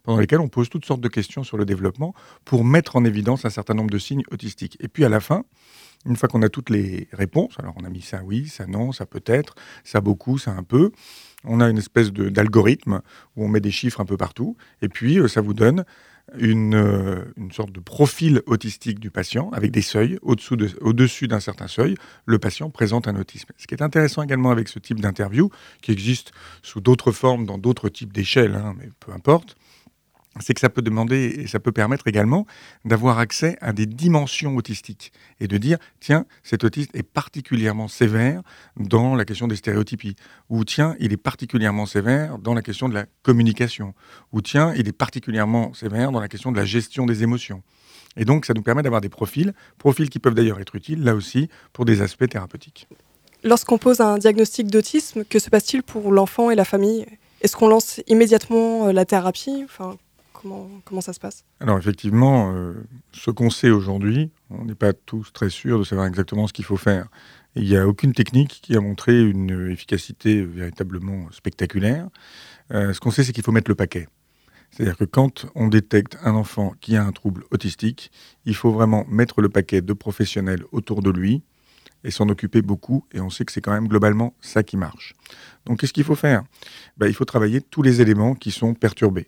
pendant lesquels on pose toutes sortes de questions sur le développement pour mettre en évidence un certain nombre de signes autistiques. Et puis à la fin, une fois qu'on a toutes les réponses, alors on a mis ça oui, ça non, ça peut-être, ça beaucoup, ça un peu, on a une espèce d'algorithme où on met des chiffres un peu partout, et puis euh, ça vous donne une, euh, une, sorte de profil autistique du patient avec des seuils. Au-dessus d'un certain seuil, le patient présente un autisme. Ce qui est intéressant également avec ce type d'interview, qui existe sous d'autres formes, dans d'autres types d'échelles, hein, mais peu importe, c'est que ça peut demander et ça peut permettre également d'avoir accès à des dimensions autistiques et de dire tiens cet autiste est particulièrement sévère dans la question des stéréotypies ou tiens il est particulièrement sévère dans la question de la communication ou tiens il est particulièrement sévère dans la question de la gestion des émotions. Et donc ça nous permet d'avoir des profils, profils qui peuvent d'ailleurs être utiles là aussi pour des aspects thérapeutiques. Lorsqu'on pose un diagnostic d'autisme, que se passe-t-il pour l'enfant et la famille? Est-ce qu'on lance immédiatement euh, la thérapie? Comment, ça se passe? Alors effectivement, euh, ce qu'on sait aujourd'hui, on n'est pas tous très sûrs de savoir exactement ce qu'il faut faire. Il n'y a aucune technique qui a montré une efficacité véritablement spectaculaire. Euh, ce qu'on sait, c'est qu'il faut mettre le paquet. C'est-à-dire que quand on détecte un enfant qui a un trouble autistique, il faut vraiment mettre le paquet de professionnels autour de lui et s'en occuper beaucoup. Et on sait que c'est quand même globalement ça qui marche. Donc qu'est-ce qu'il faut faire? Ben, Il faut travailler tous les éléments qui sont perturbés.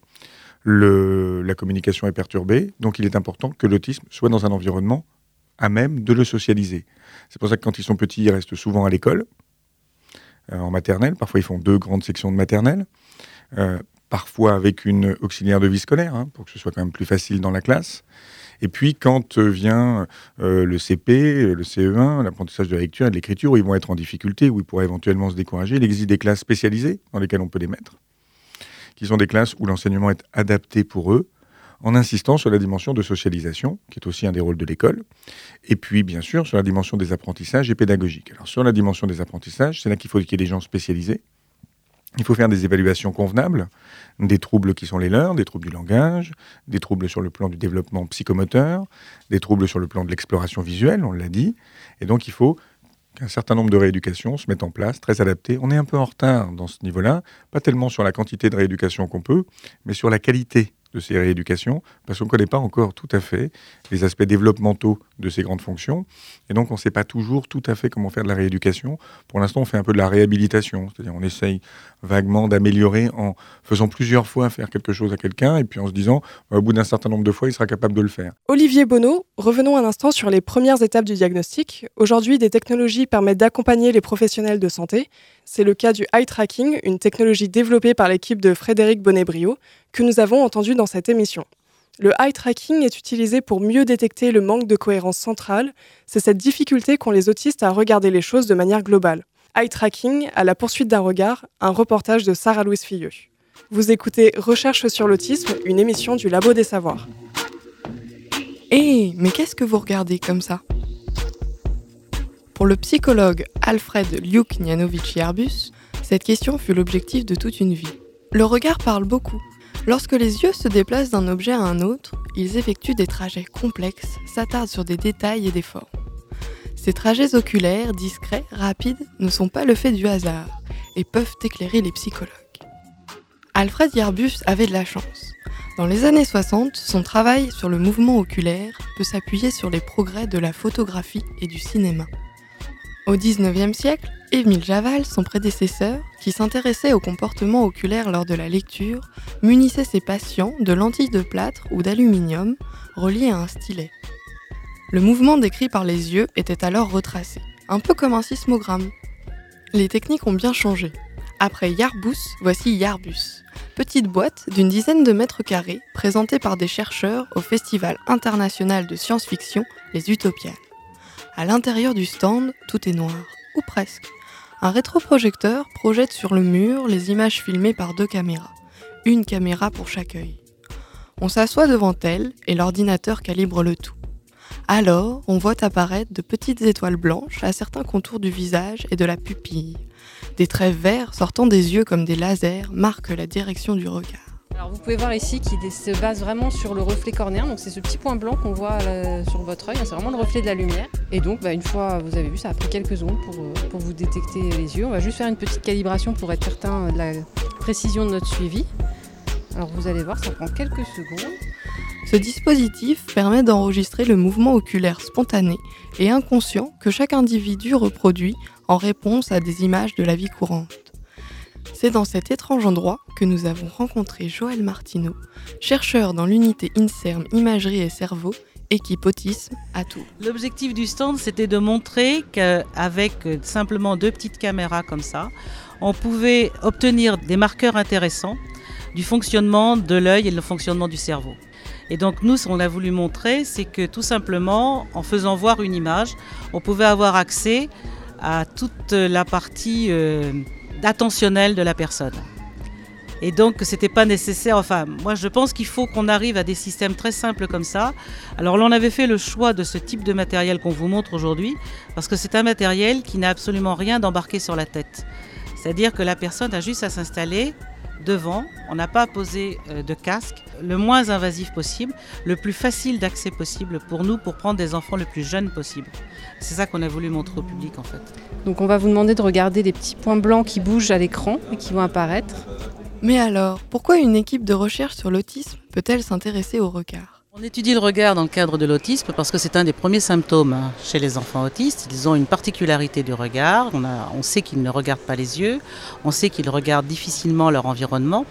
La communication est perturbée, donc il est important que l'autisme soit dans un environnement à même de le socialiser. C'est pour ça que quand ils sont petits, ils restent souvent à l'école, euh, en maternelle. Parfois, ils font deux grandes sections de maternelle. Euh, parfois avec une auxiliaire de vie scolaire, hein, pour que ce soit quand même plus facile dans la classe. Et puis, quand vient le CP, le CE1, l'apprentissage de la lecture et de l'écriture, où ils vont être en difficulté, où ils pourraient éventuellement se décourager, il existe des classes spécialisées dans lesquelles on peut les mettre qui sont des classes où l'enseignement est adapté pour eux, en insistant sur la dimension de socialisation, qui est aussi un des rôles de l'école, et puis bien sûr sur la dimension des apprentissages et pédagogiques. Alors sur la dimension des apprentissages, c'est là qu'il faut qu'il y ait des gens spécialisés. Il faut faire des évaluations convenables des troubles qui sont les leurs, des troubles du langage, des troubles sur le plan du développement psychomoteur, des troubles sur le plan de l'exploration visuelle, on l'a dit. Et donc il faut qu'un certain nombre de rééducations se mettent en place, très adaptées. On est un peu en retard dans ce niveau-là, pas tellement sur la quantité de rééducation qu'on peut, mais sur la qualité de ces rééducations, parce qu'on ne connaît pas encore tout à fait les aspects développementaux de ces grandes fonctions. Et donc, on ne sait pas toujours tout à fait comment faire de la rééducation. Pour l'instant, on fait un peu de la réhabilitation, c'est-à-dire on essaye vaguement d'améliorer en faisant plusieurs fois faire quelque chose à quelqu'un, et puis en se disant, bah, au bout d'un certain nombre de fois, il sera capable de le faire. Olivier Bonneau, revenons un instant sur les premières étapes du diagnostic. Aujourd'hui, des technologies permettent d'accompagner les professionnels de santé. C'est le cas du eye tracking, une technologie développée par l'équipe de Frédéric Bonnet-Brio, que nous avons entendu dans cette émission. Le eye tracking est utilisé pour mieux détecter le manque de cohérence centrale. C'est cette difficulté qu'ont les autistes à regarder les choses de manière globale. Eye tracking, à la poursuite d'un regard, un reportage de Sarah-Louise Filleux. Vous écoutez Recherche sur l'autisme, une émission du Labo des Savoirs. Hé, mais qu'est-ce que vous regardez comme ça? Pour le psychologue Alfred Liuk-Nianovic-Yarbus, cette question fut l'objectif de toute une vie. Le regard parle beaucoup. Lorsque les yeux se déplacent d'un objet à un autre, ils effectuent des trajets complexes, s'attardent sur des détails et des formes. Ces trajets oculaires, discrets, rapides, ne sont pas le fait du hasard et peuvent éclairer les psychologues. Alfred Yarbus avait de la chance. Dans les années 60, son travail sur le mouvement oculaire peut s'appuyer sur les progrès de la photographie et du cinéma. Au XIXe siècle, Émile Javal, son prédécesseur, qui s'intéressait au comportement oculaire lors de la lecture, munissait ses patients de lentilles de plâtre ou d'aluminium reliées à un stylet. Le mouvement décrit par les yeux était alors retracé, un peu comme un sismogramme. Les techniques ont bien changé. Après Yarbus, voici Yarbus, petite boîte d'une dizaine de mètres carrés présentée par des chercheurs au Festival international de science-fiction Les Utopiales. À l'intérieur du stand, tout est noir, ou presque. Un rétroprojecteur projette sur le mur les images filmées par deux caméras, une caméra pour chaque œil. On s'assoit devant elle et l'ordinateur calibre le tout. Alors, on voit apparaître de petites étoiles blanches à certains contours du visage et de la pupille. Des traits verts sortant des yeux comme des lasers marquent la direction du regard. Alors vous pouvez voir ici qu'il se base vraiment sur le reflet cornéen, donc c'est ce petit point blanc qu'on voit sur votre œil, c'est vraiment le reflet de la lumière. Et donc bah, une fois vous avez vu, ça a pris quelques secondes pour, euh, pour, vous détecter les yeux. On va juste faire une petite calibration pour être certain de la précision de notre suivi. Alors vous allez voir, ça prend quelques secondes. Ce dispositif permet d'enregistrer le mouvement oculaire spontané et inconscient que chaque individu reproduit en réponse à des images de la vie courante. C'est dans cet étrange endroit que nous avons rencontré Joël Martineau, chercheur dans l'unité INSERM Imagerie et Cerveau, équipe autisme à Tours. L'objectif du stand, c'était de montrer qu'avec simplement deux petites caméras comme ça, on pouvait obtenir des marqueurs intéressants du fonctionnement de l'œil et le fonctionnement du cerveau. Et donc nous, ce qu'on a voulu montrer, c'est que tout simplement, en faisant voir une image, on pouvait avoir accès à toute la partie... Euh, attentionnel de la personne. Et donc, c'était pas nécessaire. Enfin, moi, je pense qu'il faut qu'on arrive à des systèmes très simples comme ça. Alors, là, on avait fait le choix de ce type de matériel qu'on vous montre aujourd'hui, parce que c'est un matériel qui n'a absolument rien d'embarqué sur la tête. C'est-à-dire que la personne a juste à s'installer devant. On n'a pas posé euh, de casque. Le moins invasif possible, le plus facile d'accès possible pour nous, pour prendre des enfants le plus jeunes possible. C'est ça qu'on a voulu montrer au public en fait. Donc on va vous demander de regarder les petits points blancs qui bougent à l'écran et qui vont apparaître. Mais alors, pourquoi une équipe de recherche sur l'autisme peut-elle s'intéresser au regard? On étudie le regard dans le cadre de l'autisme parce que c'est un des premiers symptômes chez les enfants autistes. Ils ont une particularité du regard. On, sait qu'ils ne regardent pas les yeux. On sait qu'ils regardent difficilement leur environnement.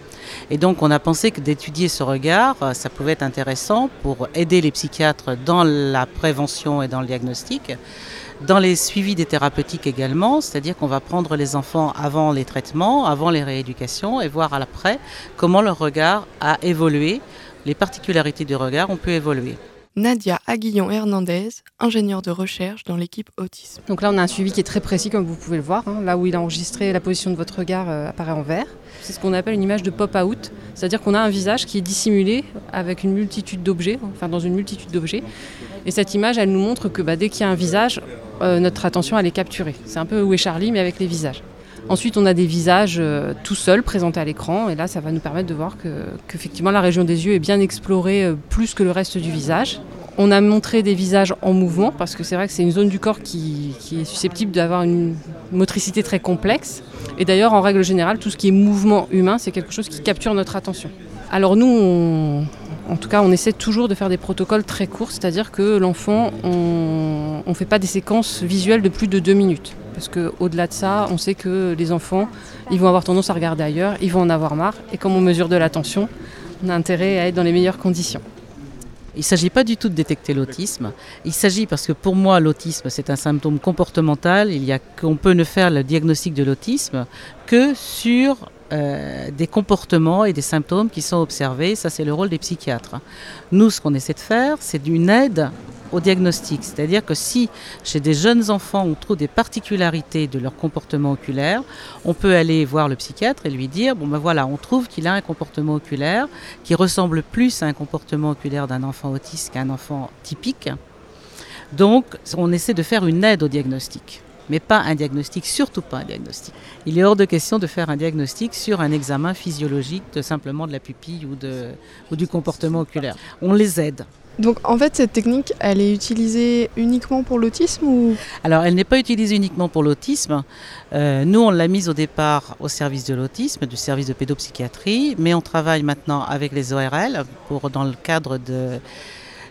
Et donc on a pensé que d'étudier ce regard, ça pouvait être intéressant pour aider les psychiatres dans la prévention et dans le diagnostic. Dans les suivis des thérapeutiques également, c'est-à-dire qu'on va prendre les enfants avant les traitements, avant les rééducations et voir à l'après comment leur regard a évolué les particularités du regard ont pu évoluer. Nadia Aguillon-Hernandez, ingénieure de recherche dans l'équipe autisme. Donc là, on a un suivi qui est très précis, comme vous pouvez le voir. Hein. Là où il a enregistré, la position de votre regard euh, apparaît en vert. C'est ce qu'on appelle une image de pop-out, c'est-à-dire qu'on a un visage qui est dissimulé avec une multitude d'objets, enfin dans une multitude d'objets. Et cette image, elle nous montre que bah, dès qu'il y a un visage, euh, notre attention, elle est capturée. C'est un peu Où est Charlie, mais avec les visages. Ensuite, on a des visages euh, tout seuls présentés à l'écran, et là, ça va nous permettre de voir qu'effectivement, la région des yeux est bien explorée euh, plus que le reste du visage. On a montré des visages en mouvement, parce que c'est vrai que c'est une zone du corps qui, est susceptible d'avoir une motricité très complexe. Et d'ailleurs, en règle générale, tout ce qui est mouvement humain, c'est quelque chose qui capture notre attention. Alors nous, en tout cas, on essaie toujours de faire des protocoles très courts, c'est-à-dire que l'enfant, on ne fait pas des séquences visuelles de plus de deux minutes. Parce qu'au-delà de ça, on sait que les enfants, ils vont avoir tendance à regarder ailleurs, ils vont en avoir marre. Et comme on mesure de l'attention, on a intérêt à être dans les meilleures conditions. Il ne s'agit pas du tout de détecter l'autisme. Il s'agit parce que pour moi, l'autisme, c'est un symptôme comportemental. Il y a qu'on peut ne faire le diagnostic de l'autisme que sur euh, des comportements et des symptômes qui sont observés. Ça, c'est le rôle des psychiatres. Nous, ce qu'on essaie de faire, c'est d'une aide au diagnostic. C'est-à-dire que si chez des jeunes enfants on trouve des particularités de leur comportement oculaire, on peut aller voir le psychiatre et lui dire bon ben voilà, on trouve qu'il a un comportement oculaire qui ressemble plus à un comportement oculaire d'un enfant autiste qu'un enfant typique. Donc on essaie de faire une aide au diagnostic mais pas un diagnostic, surtout pas un diagnostic. Il est hors de question de faire un diagnostic sur un examen physiologique de simplement de la pupille ou, de, ou du comportement oculaire. On les aide. Donc en fait, cette technique, elle est utilisée uniquement pour l'autisme ou? Alors elle n'est pas utilisée uniquement pour l'autisme. Euh, nous, on l'a mise au départ au service de l'autisme, du service de pédopsychiatrie, mais on travaille maintenant avec les ORL pour, dans le cadre de,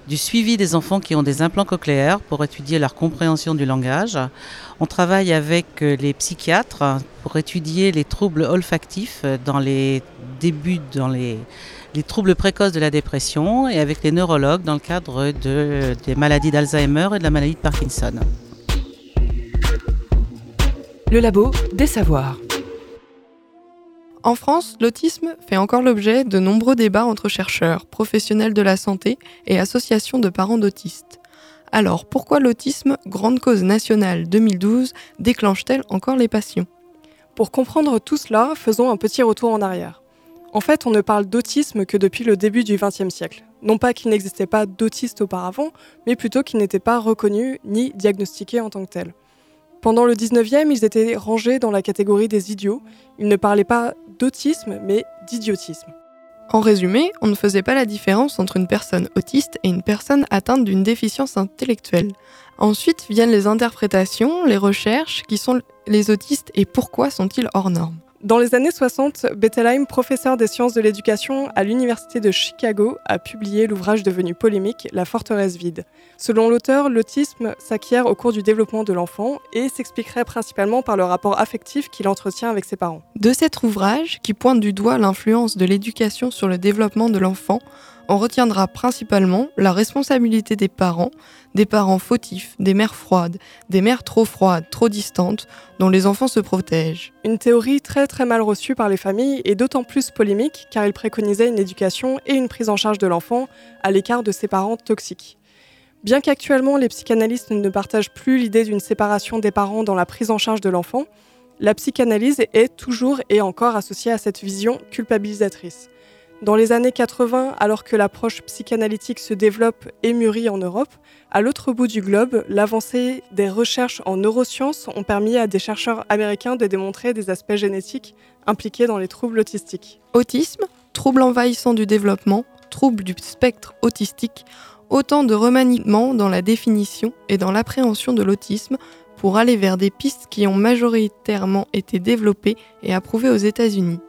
du suivi des enfants qui ont des implants cochléaires pour étudier leur compréhension du langage. On travaille avec euh, les psychiatres pour étudier les troubles olfactifs dans les débuts, dans les les troubles précoces de la dépression et avec les neurologues dans le cadre de, des maladies d'Alzheimer et de la maladie de Parkinson. Le labo des savoirs. En France, l'autisme fait encore l'objet de nombreux débats entre chercheurs, professionnels de la santé et associations de parents d'autistes. Alors pourquoi l'autisme, grande cause nationale 2012, déclenche-t-elle encore les passions Pour comprendre tout cela, faisons un petit retour en arrière. En fait, on ne parle d'autisme que depuis le début du XXe siècle. Non pas qu'il n'existait pas d'autistes auparavant, mais plutôt qu'ils n'étaient pas reconnus ni diagnostiqués en tant que tels. Pendant le 19e, ils étaient rangés dans la catégorie des idiots. Ils ne parlaient pas d'autisme, mais d'idiotisme. En résumé, on ne faisait pas la différence entre une personne autiste et une personne atteinte d'une déficience intellectuelle. Ensuite viennent les interprétations, les recherches, qui sont les autistes et pourquoi sont-ils hors normes. Dans les années 60, Bettelheim, professeur des sciences de l'éducation à l'Université de Chicago, a publié l'ouvrage devenu polémique La forteresse vide. Selon l'auteur, l'autisme s'acquiert au cours du développement de l'enfant et s'expliquerait principalement par le rapport affectif qu'il entretient avec ses parents. De cet ouvrage, qui pointe du doigt l'influence de l'éducation sur le développement de l'enfant, on retiendra principalement la responsabilité des parents, des parents fautifs, des mères froides, des mères trop froides, trop distantes, dont les enfants se protègent. Une théorie très très mal reçue par les familles et d'autant plus polémique car il préconisait une éducation et une prise en charge de l'enfant à l'écart de ses parents toxiques. Bien qu'actuellement les psychanalystes ne partagent plus l'idée d'une séparation des parents dans la prise en charge de l'enfant, la psychanalyse est toujours et encore associée à cette vision culpabilisatrice. Dans les années 80, alors que l'approche psychanalytique se développe et mûrit en Europe, à l'autre bout du globe, l'avancée des recherches en neurosciences ont permis à des chercheurs américains de démontrer des aspects génétiques impliqués dans les troubles autistiques. Autisme, trouble envahissant du développement, trouble du spectre autistique, autant de remaniements dans la définition et dans l'appréhension de l'autisme pour aller vers des pistes qui ont majoritairement été développées et approuvées aux États-Unis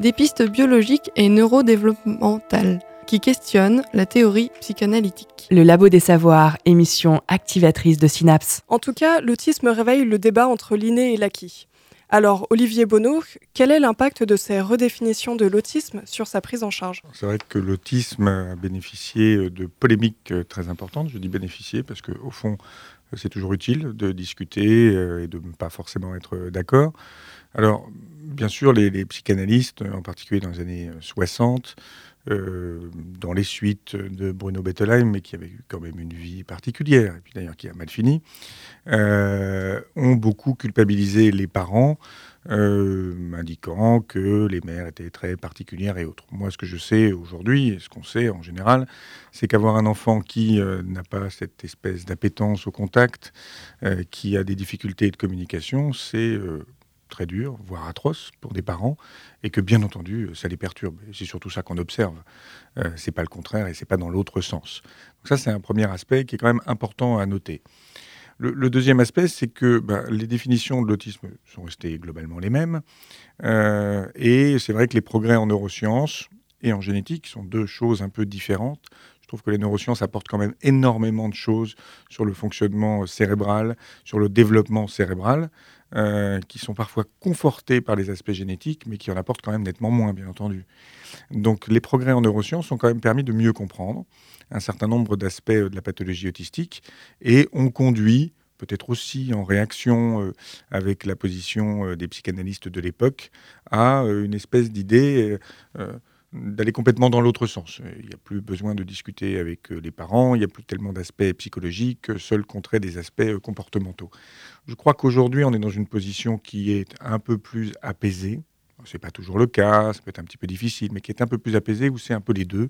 des pistes biologiques et neurodéveloppementales. qui questionne la théorie psychanalytique. Le Labo des Savoirs, émission activatrice de synapses. En tout cas, l'autisme réveille le débat entre l'inné et l'acquis. Alors, Olivier Bonneau, quel est l'impact de ces redéfinitions de l'autisme sur sa prise en charge? C'est vrai que l'autisme a bénéficié de polémiques très importantes. Je dis bénéficier parce qu'au fond, c'est toujours utile de discuter et de ne pas forcément être d'accord. Alors, bien sûr, les, psychanalystes, en particulier dans les années 60, euh, dans les suites de Bruno Bettelheim, mais qui avait quand même une vie particulière, et puis d'ailleurs qui a mal fini, euh, ont beaucoup culpabilisé les parents, euh, indiquant que les mères étaient très particulières et autres. Moi, ce que je sais aujourd'hui, et ce qu'on sait en général, c'est qu'avoir un enfant qui n'a pas cette espèce d'appétence au contact, qui a des difficultés de communication, c'est très dur, voire atroce pour des parents, et que bien entendu, ça les perturbe. C'est surtout ça qu'on observe. Euh, c'est pas le contraire et c'est pas dans l'autre sens. Donc ça, c'est un premier aspect qui est quand même important à noter. Le, deuxième aspect, c'est que bah, les définitions de l'autisme sont restées globalement les mêmes, euh, et c'est vrai que les progrès en neurosciences et en génétique sont deux choses un peu différentes. Je trouve que les neurosciences apportent quand même énormément de choses sur le fonctionnement cérébral, sur le développement cérébral. Euh, qui sont parfois confortés par les aspects génétiques, mais qui en apportent quand même nettement moins, bien entendu. Donc les progrès en neurosciences ont quand même permis de mieux comprendre un certain nombre d'aspects de la pathologie autistique et ont conduit peut-être aussi en réaction euh, avec la position euh, des psychanalystes de l'époque, à une espèce d'idée d'aller complètement dans l'autre sens. Il n'y a plus besoin de discuter avec les parents, il n'y a plus tellement d'aspects psychologiques, seul compterait des aspects comportementaux. Je crois qu'aujourd'hui, on est dans une position qui est un peu plus apaisée. Ce n'est pas toujours le cas, ça peut être un petit peu difficile, mais qui est un peu plus apaisée, où c'est un peu les deux.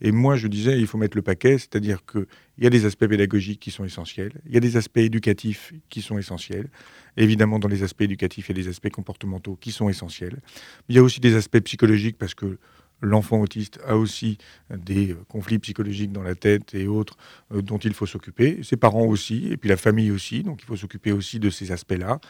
Et moi, je disais, il faut mettre le paquet, c'est-à-dire qu'il y a des aspects pédagogiques qui sont essentiels, il y a des aspects éducatifs qui sont essentiels. Évidemment, dans les aspects éducatifs, il y a des aspects comportementaux qui sont essentiels. il y a aussi des aspects psychologiques, parce que l'enfant autiste a aussi des conflits psychologiques dans la tête et autres euh, dont il faut s'occuper, ses parents aussi, et puis la famille aussi, donc il faut s'occuper aussi de ces aspects-là.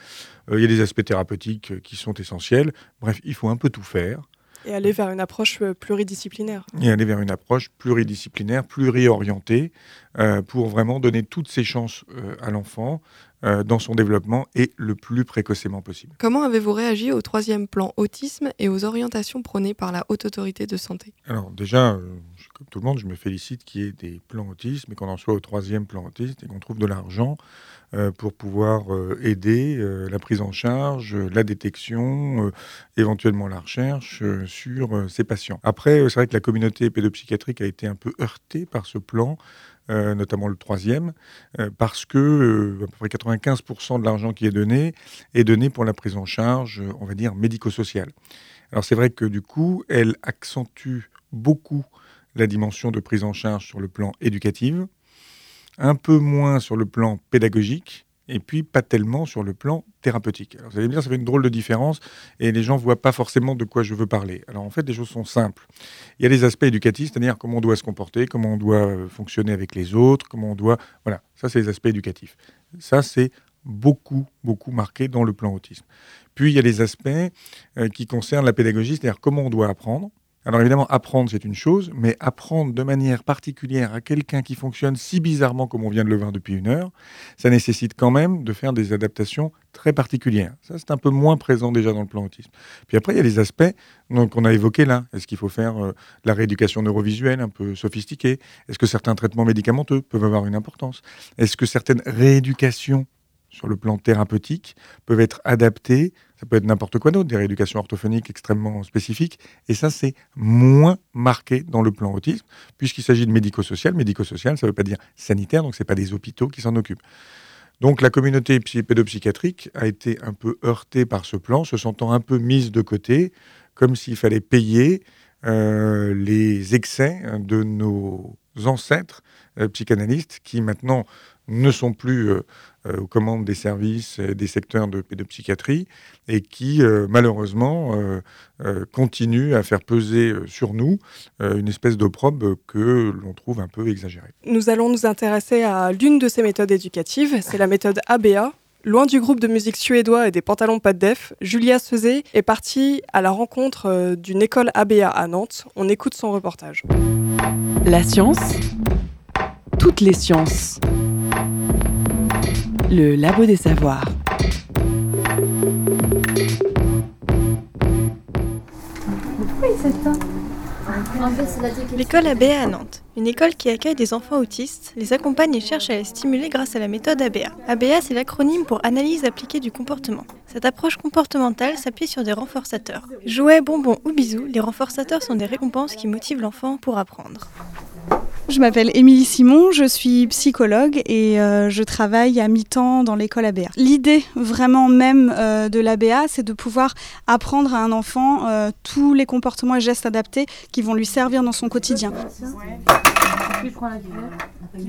Euh, il y a des aspects thérapeutiques qui sont essentiels. Bref, il faut un peu tout faire. Et aller vers une approche euh, pluridisciplinaire. Et aller vers une approche pluridisciplinaire, pluriorientée, pour vraiment donner toutes ses chances à l'enfant, euh, dans son développement et le plus précocement possible. Comment avez-vous réagi au troisième plan autisme et aux orientations prônées par la Haute Autorité de Santé? Alors déjà, euh, comme tout le monde, je me félicite qu'il y ait des plans autisme et qu'on en soit au troisième plan autisme et qu'on trouve de l'argent euh, pour pouvoir aider la prise en charge, la détection, éventuellement la recherche sur ces patients. Après, c'est vrai que la communauté pédopsychiatrique a été un peu heurtée par ce plan. Euh, notamment le troisième, euh, parce que euh, à peu près 95% de l'argent qui est donné est donné pour la prise en charge, on va dire, médico-sociale. Alors c'est vrai que du coup, elle accentue beaucoup la dimension de prise en charge sur le plan éducatif, un peu moins sur le plan pédagogique, et puis pas tellement sur le plan thérapeutique. Alors vous allez me dire, ça fait une drôle de différence, et les gens ne voient pas forcément de quoi je veux parler. Alors en fait, les choses sont simples. Il y a des aspects éducatifs, c'est-à-dire comment on doit se comporter, comment on doit euh, fonctionner avec les autres, comment on doit... Voilà, ça c'est les aspects éducatifs. Ça c'est beaucoup, beaucoup marqué dans le plan autisme. Puis il y a les aspects euh, qui concernent la pédagogie, c'est-à-dire comment on doit apprendre, alors évidemment, apprendre, c'est une chose, mais apprendre de manière particulière à quelqu'un qui fonctionne si bizarrement comme on vient de le voir depuis une heure, ça nécessite quand même de faire des adaptations très particulières. Ça, c'est un peu moins présent déjà dans le plan autisme. Puis après, il y a les aspects qu'on a évoqués là. Est-ce qu'il faut faire euh, la rééducation neurovisuelle un peu sophistiquée? Est-ce que certains traitements médicamenteux peuvent avoir une importance? Est-ce que certaines rééducations sur le plan thérapeutique peuvent être adaptées ça peut être n'importe quoi d'autre, des rééducations orthophoniques extrêmement spécifiques. Et ça, c'est moins marqué dans le plan autisme, puisqu'il s'agit de médico-social. Médico-social, ça ne veut pas dire sanitaire, donc ce n'est pas des hôpitaux qui s'en occupent. Donc la communauté pédopsychiatrique a été un peu heurtée par ce plan, se sentant un peu mise de côté, comme s'il fallait payer euh, les excès de nos ancêtres euh, psychanalystes qui maintenant ne sont plus euh, euh, aux commandes des services des secteurs de pédopsychiatrie et qui, euh, malheureusement, continuent à faire peser sur nous une espèce d'opprobre que l'on trouve un peu exagérée. Nous allons nous intéresser à l'une de ces méthodes éducatives, c'est la méthode ABA. Loin du groupe de musique suédois et des pantalons pas de def, Julia Sezé est partie à la rencontre d'une école ABA à Nantes. On écoute son reportage. La science, toutes les sciences. Le labo des savoirs. L'école ABA à Nantes, une école qui accueille des enfants autistes, les accompagne et cherche à les stimuler grâce à la méthode ABA. ABA, c'est l'acronyme pour Analyse appliquée du comportement. Cette approche comportementale s'appuie sur des renforçateurs. Jouets, bonbons ou bisous, les renforçateurs sont des récompenses qui motivent l'enfant pour apprendre. Je m'appelle Émilie Simon, je suis psychologue et euh, je travaille à mi-temps dans l'école ABA. L'idée vraiment même euh, de l'ABA, c'est de pouvoir apprendre à un enfant euh, tous les comportements et gestes adaptés qui vont lui servir dans son quotidien.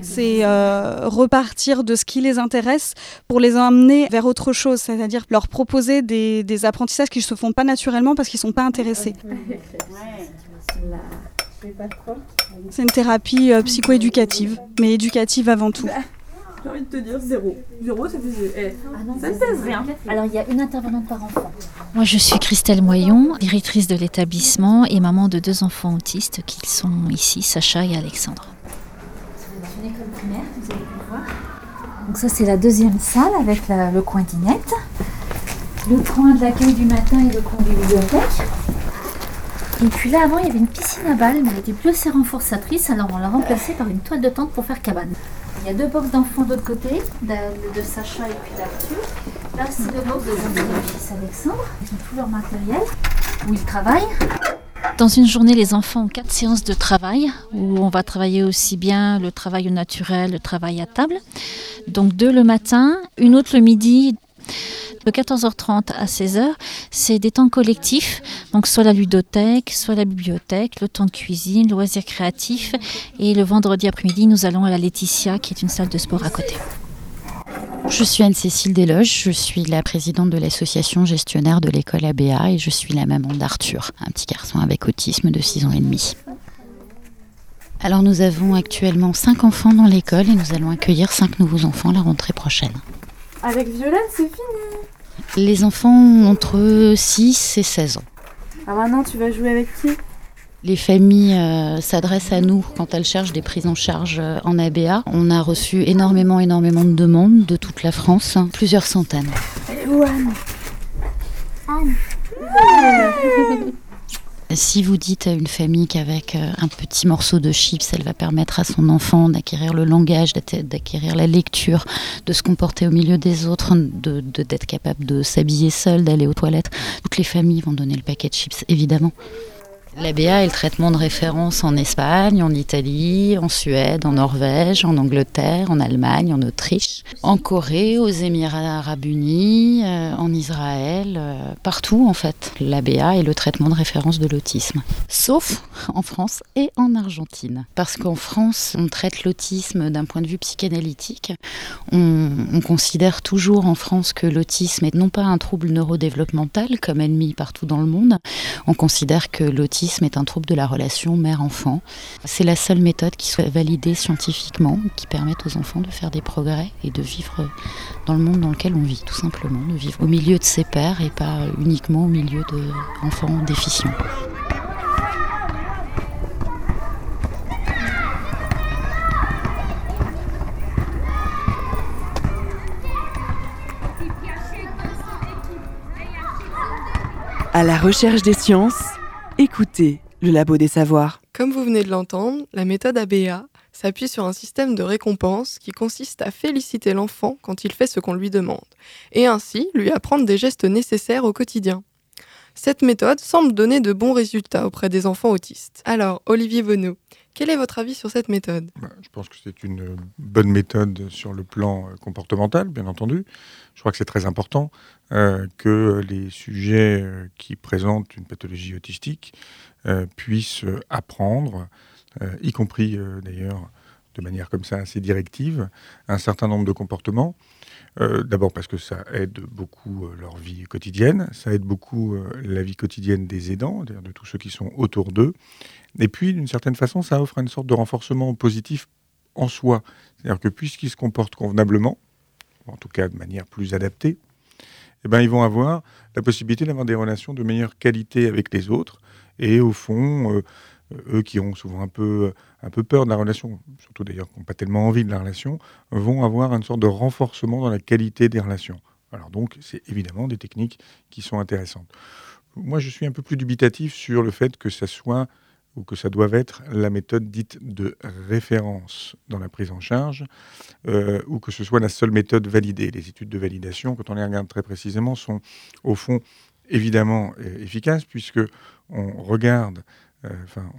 C'est repartir de ce qui les intéresse pour les emmener vers autre chose, c'est-à-dire leur proposer des, des apprentissages qui ne se font pas naturellement parce qu'ils ne sont pas intéressés. C'est une thérapie euh, psychoéducative, mais éducative avant tout. J'ai envie de te dire zéro. Zéro, ça fait ça ne pèse rien. Alors, il y a une intervenante par enfant. Moi, je suis Christelle Moyon, directrice de l'établissement et maman de deux enfants autistes qui sont ici, Sacha et Alexandre. C'est une école primaire, vous allez voir. Donc ça, c'est la deuxième salle avec le coin dinette, le coin de l'accueil du matin et le coin de bibliothèque. Et puis là, avant, il y avait une piscine à balles, mais elle était plus assez renforçatrice, alors on l'a remplacée par une toile de tente pour faire cabane. Il y a deux box d'enfants de l'autre côté, de, Sacha et puis d'Arthur. Là, c'est deux box de fils Alexandre. Ils ont tout leur matériel, où ils travaillent. Dans une journée, les enfants ont quatre séances de travail où on va travailler aussi bien le travail au naturel, le travail à table. Donc deux le matin, une autre le midi. De 14h30 à 16h, c'est des temps collectifs, donc soit la ludothèque, soit la bibliothèque, le temps de cuisine, loisirs créatifs. Et le vendredi après-midi, nous allons à la Laetitia, qui est une salle de sport à côté. Je suis Anne-Cécile Desloges, je suis la présidente de l'association gestionnaire de l'école ABA et je suis la maman d'Arthur, un petit garçon avec autisme de 6 ans et demi. Alors nous avons actuellement 5 enfants dans l'école et nous allons accueillir 5 nouveaux enfants la rentrée prochaine. Avec Violaine, c'est fini les enfants ont entre 6 et 16 ans. Ah maintenant, tu vas jouer avec qui? Les familles euh, s'adressent à nous quand elles cherchent des prises en charge euh, en ABA. On a reçu énormément, énormément de demandes de toute la France, plusieurs centaines. où Anne? Anne? si vous dites à une famille qu'avec euh, un petit morceau de chips, elle va permettre à son enfant d'acquérir le langage, d'acquérir la lecture, de se comporter au milieu des autres, d'être capable de s'habiller seul, d'aller aux toilettes, toutes les familles vont donner le paquet de chips, évidemment. L'ABA est le traitement de référence en Espagne, en Italie, en Suède, en Norvège, en Angleterre, en Allemagne, en Autriche, en Corée, aux Émirats arabes unis, euh, en Israël, euh, partout en fait. L'ABA est le traitement de référence de l'autisme. Sauf en France et en Argentine. Parce qu'en France, on traite l'autisme d'un point de vue psychanalytique. On, on considère toujours en France que l'autisme est non pas un trouble neurodéveloppemental comme ennemi partout dans le monde. Est un trouble de la relation mère-enfant. C'est la seule méthode qui soit validée scientifiquement, qui permette aux enfants de faire des progrès et de vivre dans le monde dans lequel on vit, tout simplement, de vivre au milieu de ses pères et pas uniquement au milieu d'enfants déficients. À la recherche des sciences, Écoutez le Labo des Savoirs. Comme vous venez de l'entendre, la méthode ABA s'appuie sur un système de récompense qui consiste à féliciter l'enfant quand il fait ce qu'on lui demande, et ainsi lui apprendre des gestes nécessaires au quotidien. Cette méthode semble donner de bons résultats auprès des enfants autistes. Alors, Olivier Bonneau, quel est votre avis sur cette méthode? Bah, Je pense que c'est une bonne méthode sur le plan euh, comportemental, bien entendu. Je crois que c'est très important euh, que les sujets euh, qui présentent une pathologie autistique puissent apprendre, y compris d'ailleurs de manière comme ça assez directive, un certain nombre de comportements. D'abord parce que ça aide beaucoup leur vie quotidienne, ça aide beaucoup la vie quotidienne des aidants, de tous ceux qui sont autour d'eux, et puis, d'une certaine façon, ça offre une sorte de renforcement positif en soi. C'est-à-dire que puisqu'ils se comportent convenablement, en tout cas de manière plus adaptée, eh ben, ils vont avoir la possibilité d'avoir des relations de meilleure qualité avec les autres et au fond, euh, eux qui ont souvent un peu, un peu peur de la relation, surtout d'ailleurs qui n'ont pas tellement envie de la relation, vont avoir une sorte de renforcement dans la qualité des relations. Alors donc, c'est évidemment des techniques qui sont intéressantes. Moi, je suis un peu plus dubitatif sur le fait que ça soit ou que ça doive être la méthode dite de référence dans la prise en charge, euh, ou que ce soit la seule méthode validée. Les études de validation, quand on les regarde très précisément, sont au fond évidemment euh, efficaces, puisque on regarde, euh, enfin,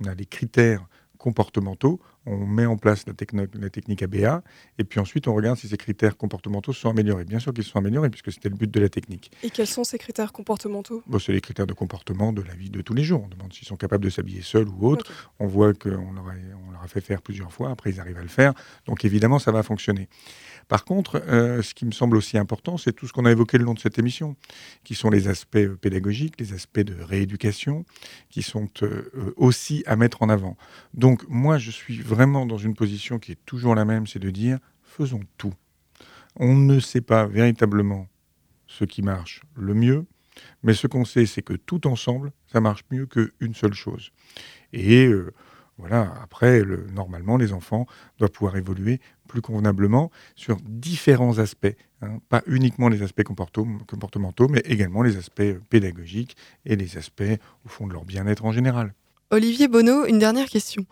on, a des critères comportementaux, on met en place la, la, technique ABA, et puis ensuite on regarde si ces critères comportementaux sont améliorés. Bien sûr qu'ils sont améliorés, puisque c'était le but de la technique. Et quels sont ces critères comportementaux? Bon, C'est les critères de comportement de la vie de tous les jours. On demande s'ils sont capables de s'habiller seuls ou autres. On voit qu'on leur, on leur a fait faire plusieurs fois, après ils arrivent à le faire. Donc évidemment, ça va fonctionner. Par contre, euh, ce qui me semble aussi important, c'est tout ce qu'on a évoqué le long de cette émission, qui sont les aspects euh, pédagogiques, les aspects de rééducation, qui sont euh, aussi à mettre en avant. Donc moi, je suis vraiment dans une position qui est toujours la même, c'est de dire, faisons tout. On ne sait pas véritablement ce qui marche le mieux, mais ce qu'on sait, c'est que tout ensemble, ça marche mieux qu'une seule chose. Et voilà, après, normalement, les enfants doivent pouvoir évoluer plus convenablement sur différents aspects, hein. pas uniquement les aspects comportementaux, mais également les aspects pédagogiques et les aspects, au fond, de leur bien-être en général. Olivier Bonneau, une dernière question.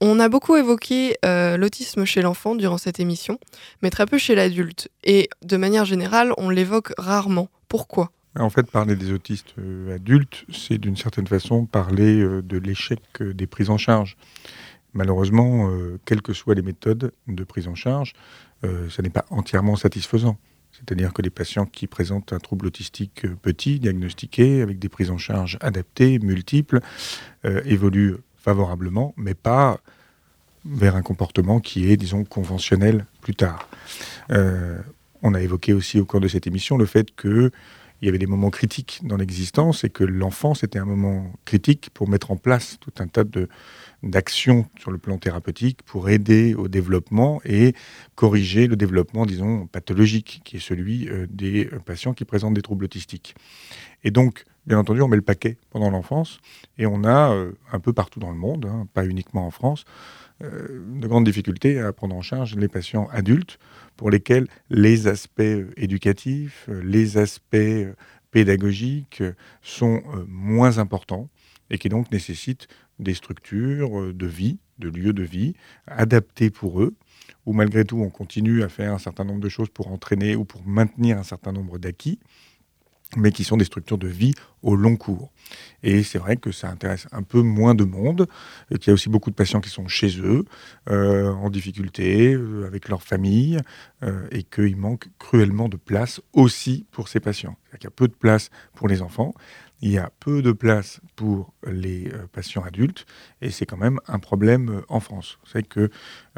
On a beaucoup évoqué euh, l'autisme chez l'enfant durant cette émission, mais très peu chez l'adulte. Et de manière générale, on l'évoque rarement. Pourquoi? En fait, parler des autistes euh, adultes, c'est d'une certaine façon parler euh, de l'échec des prises en charge. Malheureusement, quelles que soient les méthodes de prise en charge, ça n'est pas entièrement satisfaisant. C'est-à-dire que les patients qui présentent un trouble autistique petit, diagnostiqué, avec des prises en charge adaptées, multiples, évoluent favorablement, mais pas vers un comportement qui est, disons, conventionnel plus tard. on a évoqué aussi au cours de cette émission le fait qu'il y avait des moments critiques dans l'existence et que l'enfance était un moment critique pour mettre en place tout un tas de, d'action sur le plan thérapeutique pour aider au développement et corriger le développement, disons, pathologique, qui est celui euh, des euh, patients qui présentent des troubles autistiques. Et donc, bien entendu, on met le paquet pendant l'enfance et on a euh, un peu partout dans le monde, hein, pas uniquement en France, de grandes difficultés à prendre en charge les patients adultes pour lesquels les aspects éducatifs, les aspects pédagogiques sont moins importants et qui donc nécessitent des structures euh, de vie, de lieux de vie, adaptés pour eux, où malgré tout on continue à faire un certain nombre de choses pour entraîner ou pour maintenir un certain nombre d'acquis, mais qui sont des structures de vie au long cours. Et c'est vrai que ça intéresse un peu moins de monde, qu'il y a aussi beaucoup de patients qui sont chez eux, euh, en difficulté, euh, avec leur famille, et qu'il manque cruellement de place aussi pour ces patients. Il y a peu de place pour les enfants, il y a peu de place pour les euh, patients adultes et c'est quand même un problème euh, en France. Vous savez que,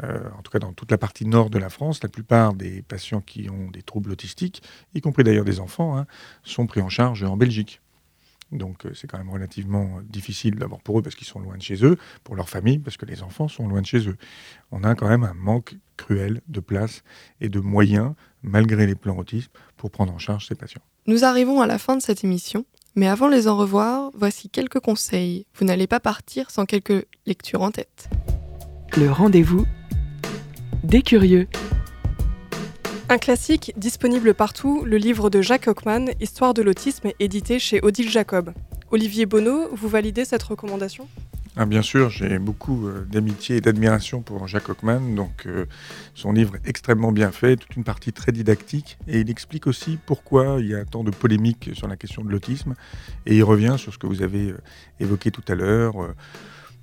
euh, en tout cas dans toute la partie nord de la France, la plupart des patients qui ont des troubles autistiques, y compris d'ailleurs des enfants, hein, sont pris en charge en Belgique. Donc c'est quand même relativement difficile d'abord pour eux parce qu'ils sont loin de chez eux, pour leur famille parce que les enfants sont loin de chez eux. On a quand même un manque cruel de place et de moyens, malgré les plans autisme, pour prendre en charge ces patients. Nous arrivons à la fin de cette émission. Mais avant de les en revoir, voici quelques conseils. Vous n'allez pas partir sans quelques lectures en tête. Le rendez-vous des curieux. Un classique disponible partout, le livre de Jacques Hockman, Histoire de l'autisme, édité chez Odile Jacob. Olivier Bonneau, vous validez cette recommandation? Ah, bien sûr, j'ai beaucoup euh, d'amitié et d'admiration pour Jacques Hockman. Donc, euh, son livre est extrêmement bien fait, toute une partie très didactique. Et il explique aussi pourquoi il y a tant de polémiques sur la question de l'autisme. Et il revient sur ce que vous avez euh, évoqué tout à l'heure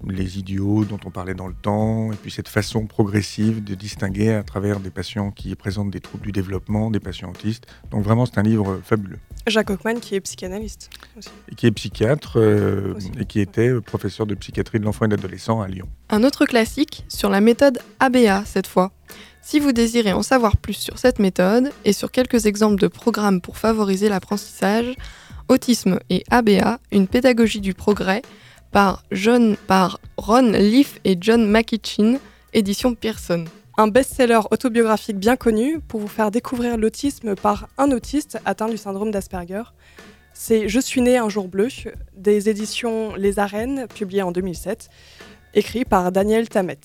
les idiots dont on parlait dans le temps, et puis cette façon progressive de distinguer à travers des patients qui présentent des troubles du développement, des patients autistes. Donc vraiment, c'est un livre fabuleux. Jacques Hockman, qui est psychanalyste aussi. Et qui est psychiatre euh, et qui était professeur de psychiatrie de l'enfant et de l'adolescent à Lyon. Un autre classique sur la méthode ABA cette fois. Si vous désirez en savoir plus sur cette méthode et sur quelques exemples de programmes pour favoriser l'apprentissage, Autisme et ABA, une pédagogie du progrès, par, John, par Ron Leaf et John McKitchin, édition Pearson. Un best-seller autobiographique bien connu pour vous faire découvrir l'autisme par un autiste atteint du syndrome d'Asperger. C'est Je suis né un jour bleu des éditions Les Arènes, publié en 2007, écrit par Daniel Tamet.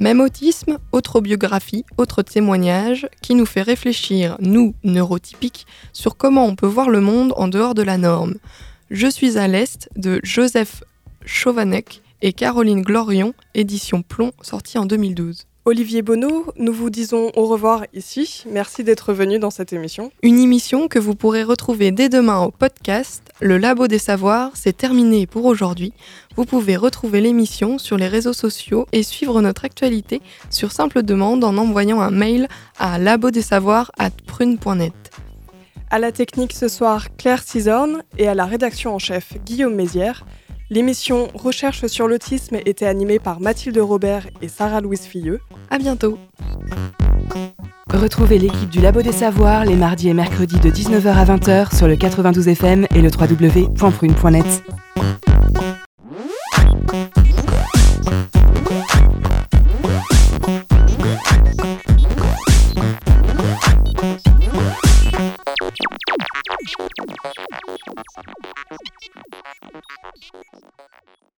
Même autisme, autre biographie, autre témoignage qui nous fait réfléchir, nous, neurotypiques, sur comment on peut voir le monde en dehors de la norme. Je suis à l'Est de Joseph Chauvanec et Caroline Glorion, édition Plomb, sortie en 2012. Olivier Bonneau, nous vous disons au revoir ici. Merci d'être venu dans cette émission. Une émission que vous pourrez retrouver dès demain au podcast. Le Labo des Savoirs, c'est terminé pour aujourd'hui. Vous pouvez retrouver l'émission sur les réseaux sociaux et suivre notre actualité sur simple demande en envoyant un mail à labodessavoirs@prune.net. À la technique ce soir, Claire Cisorne et à la rédaction en chef, Guillaume Mézières. L'émission Recherche sur l'autisme était animée par Mathilde Robert et Sarah-Louise Filleux. À bientôt. Retrouvez l'équipe du Labo des Savoirs les mardis et mercredis de 19h à 20h sur le 92 FM et le www.prune.net. よし!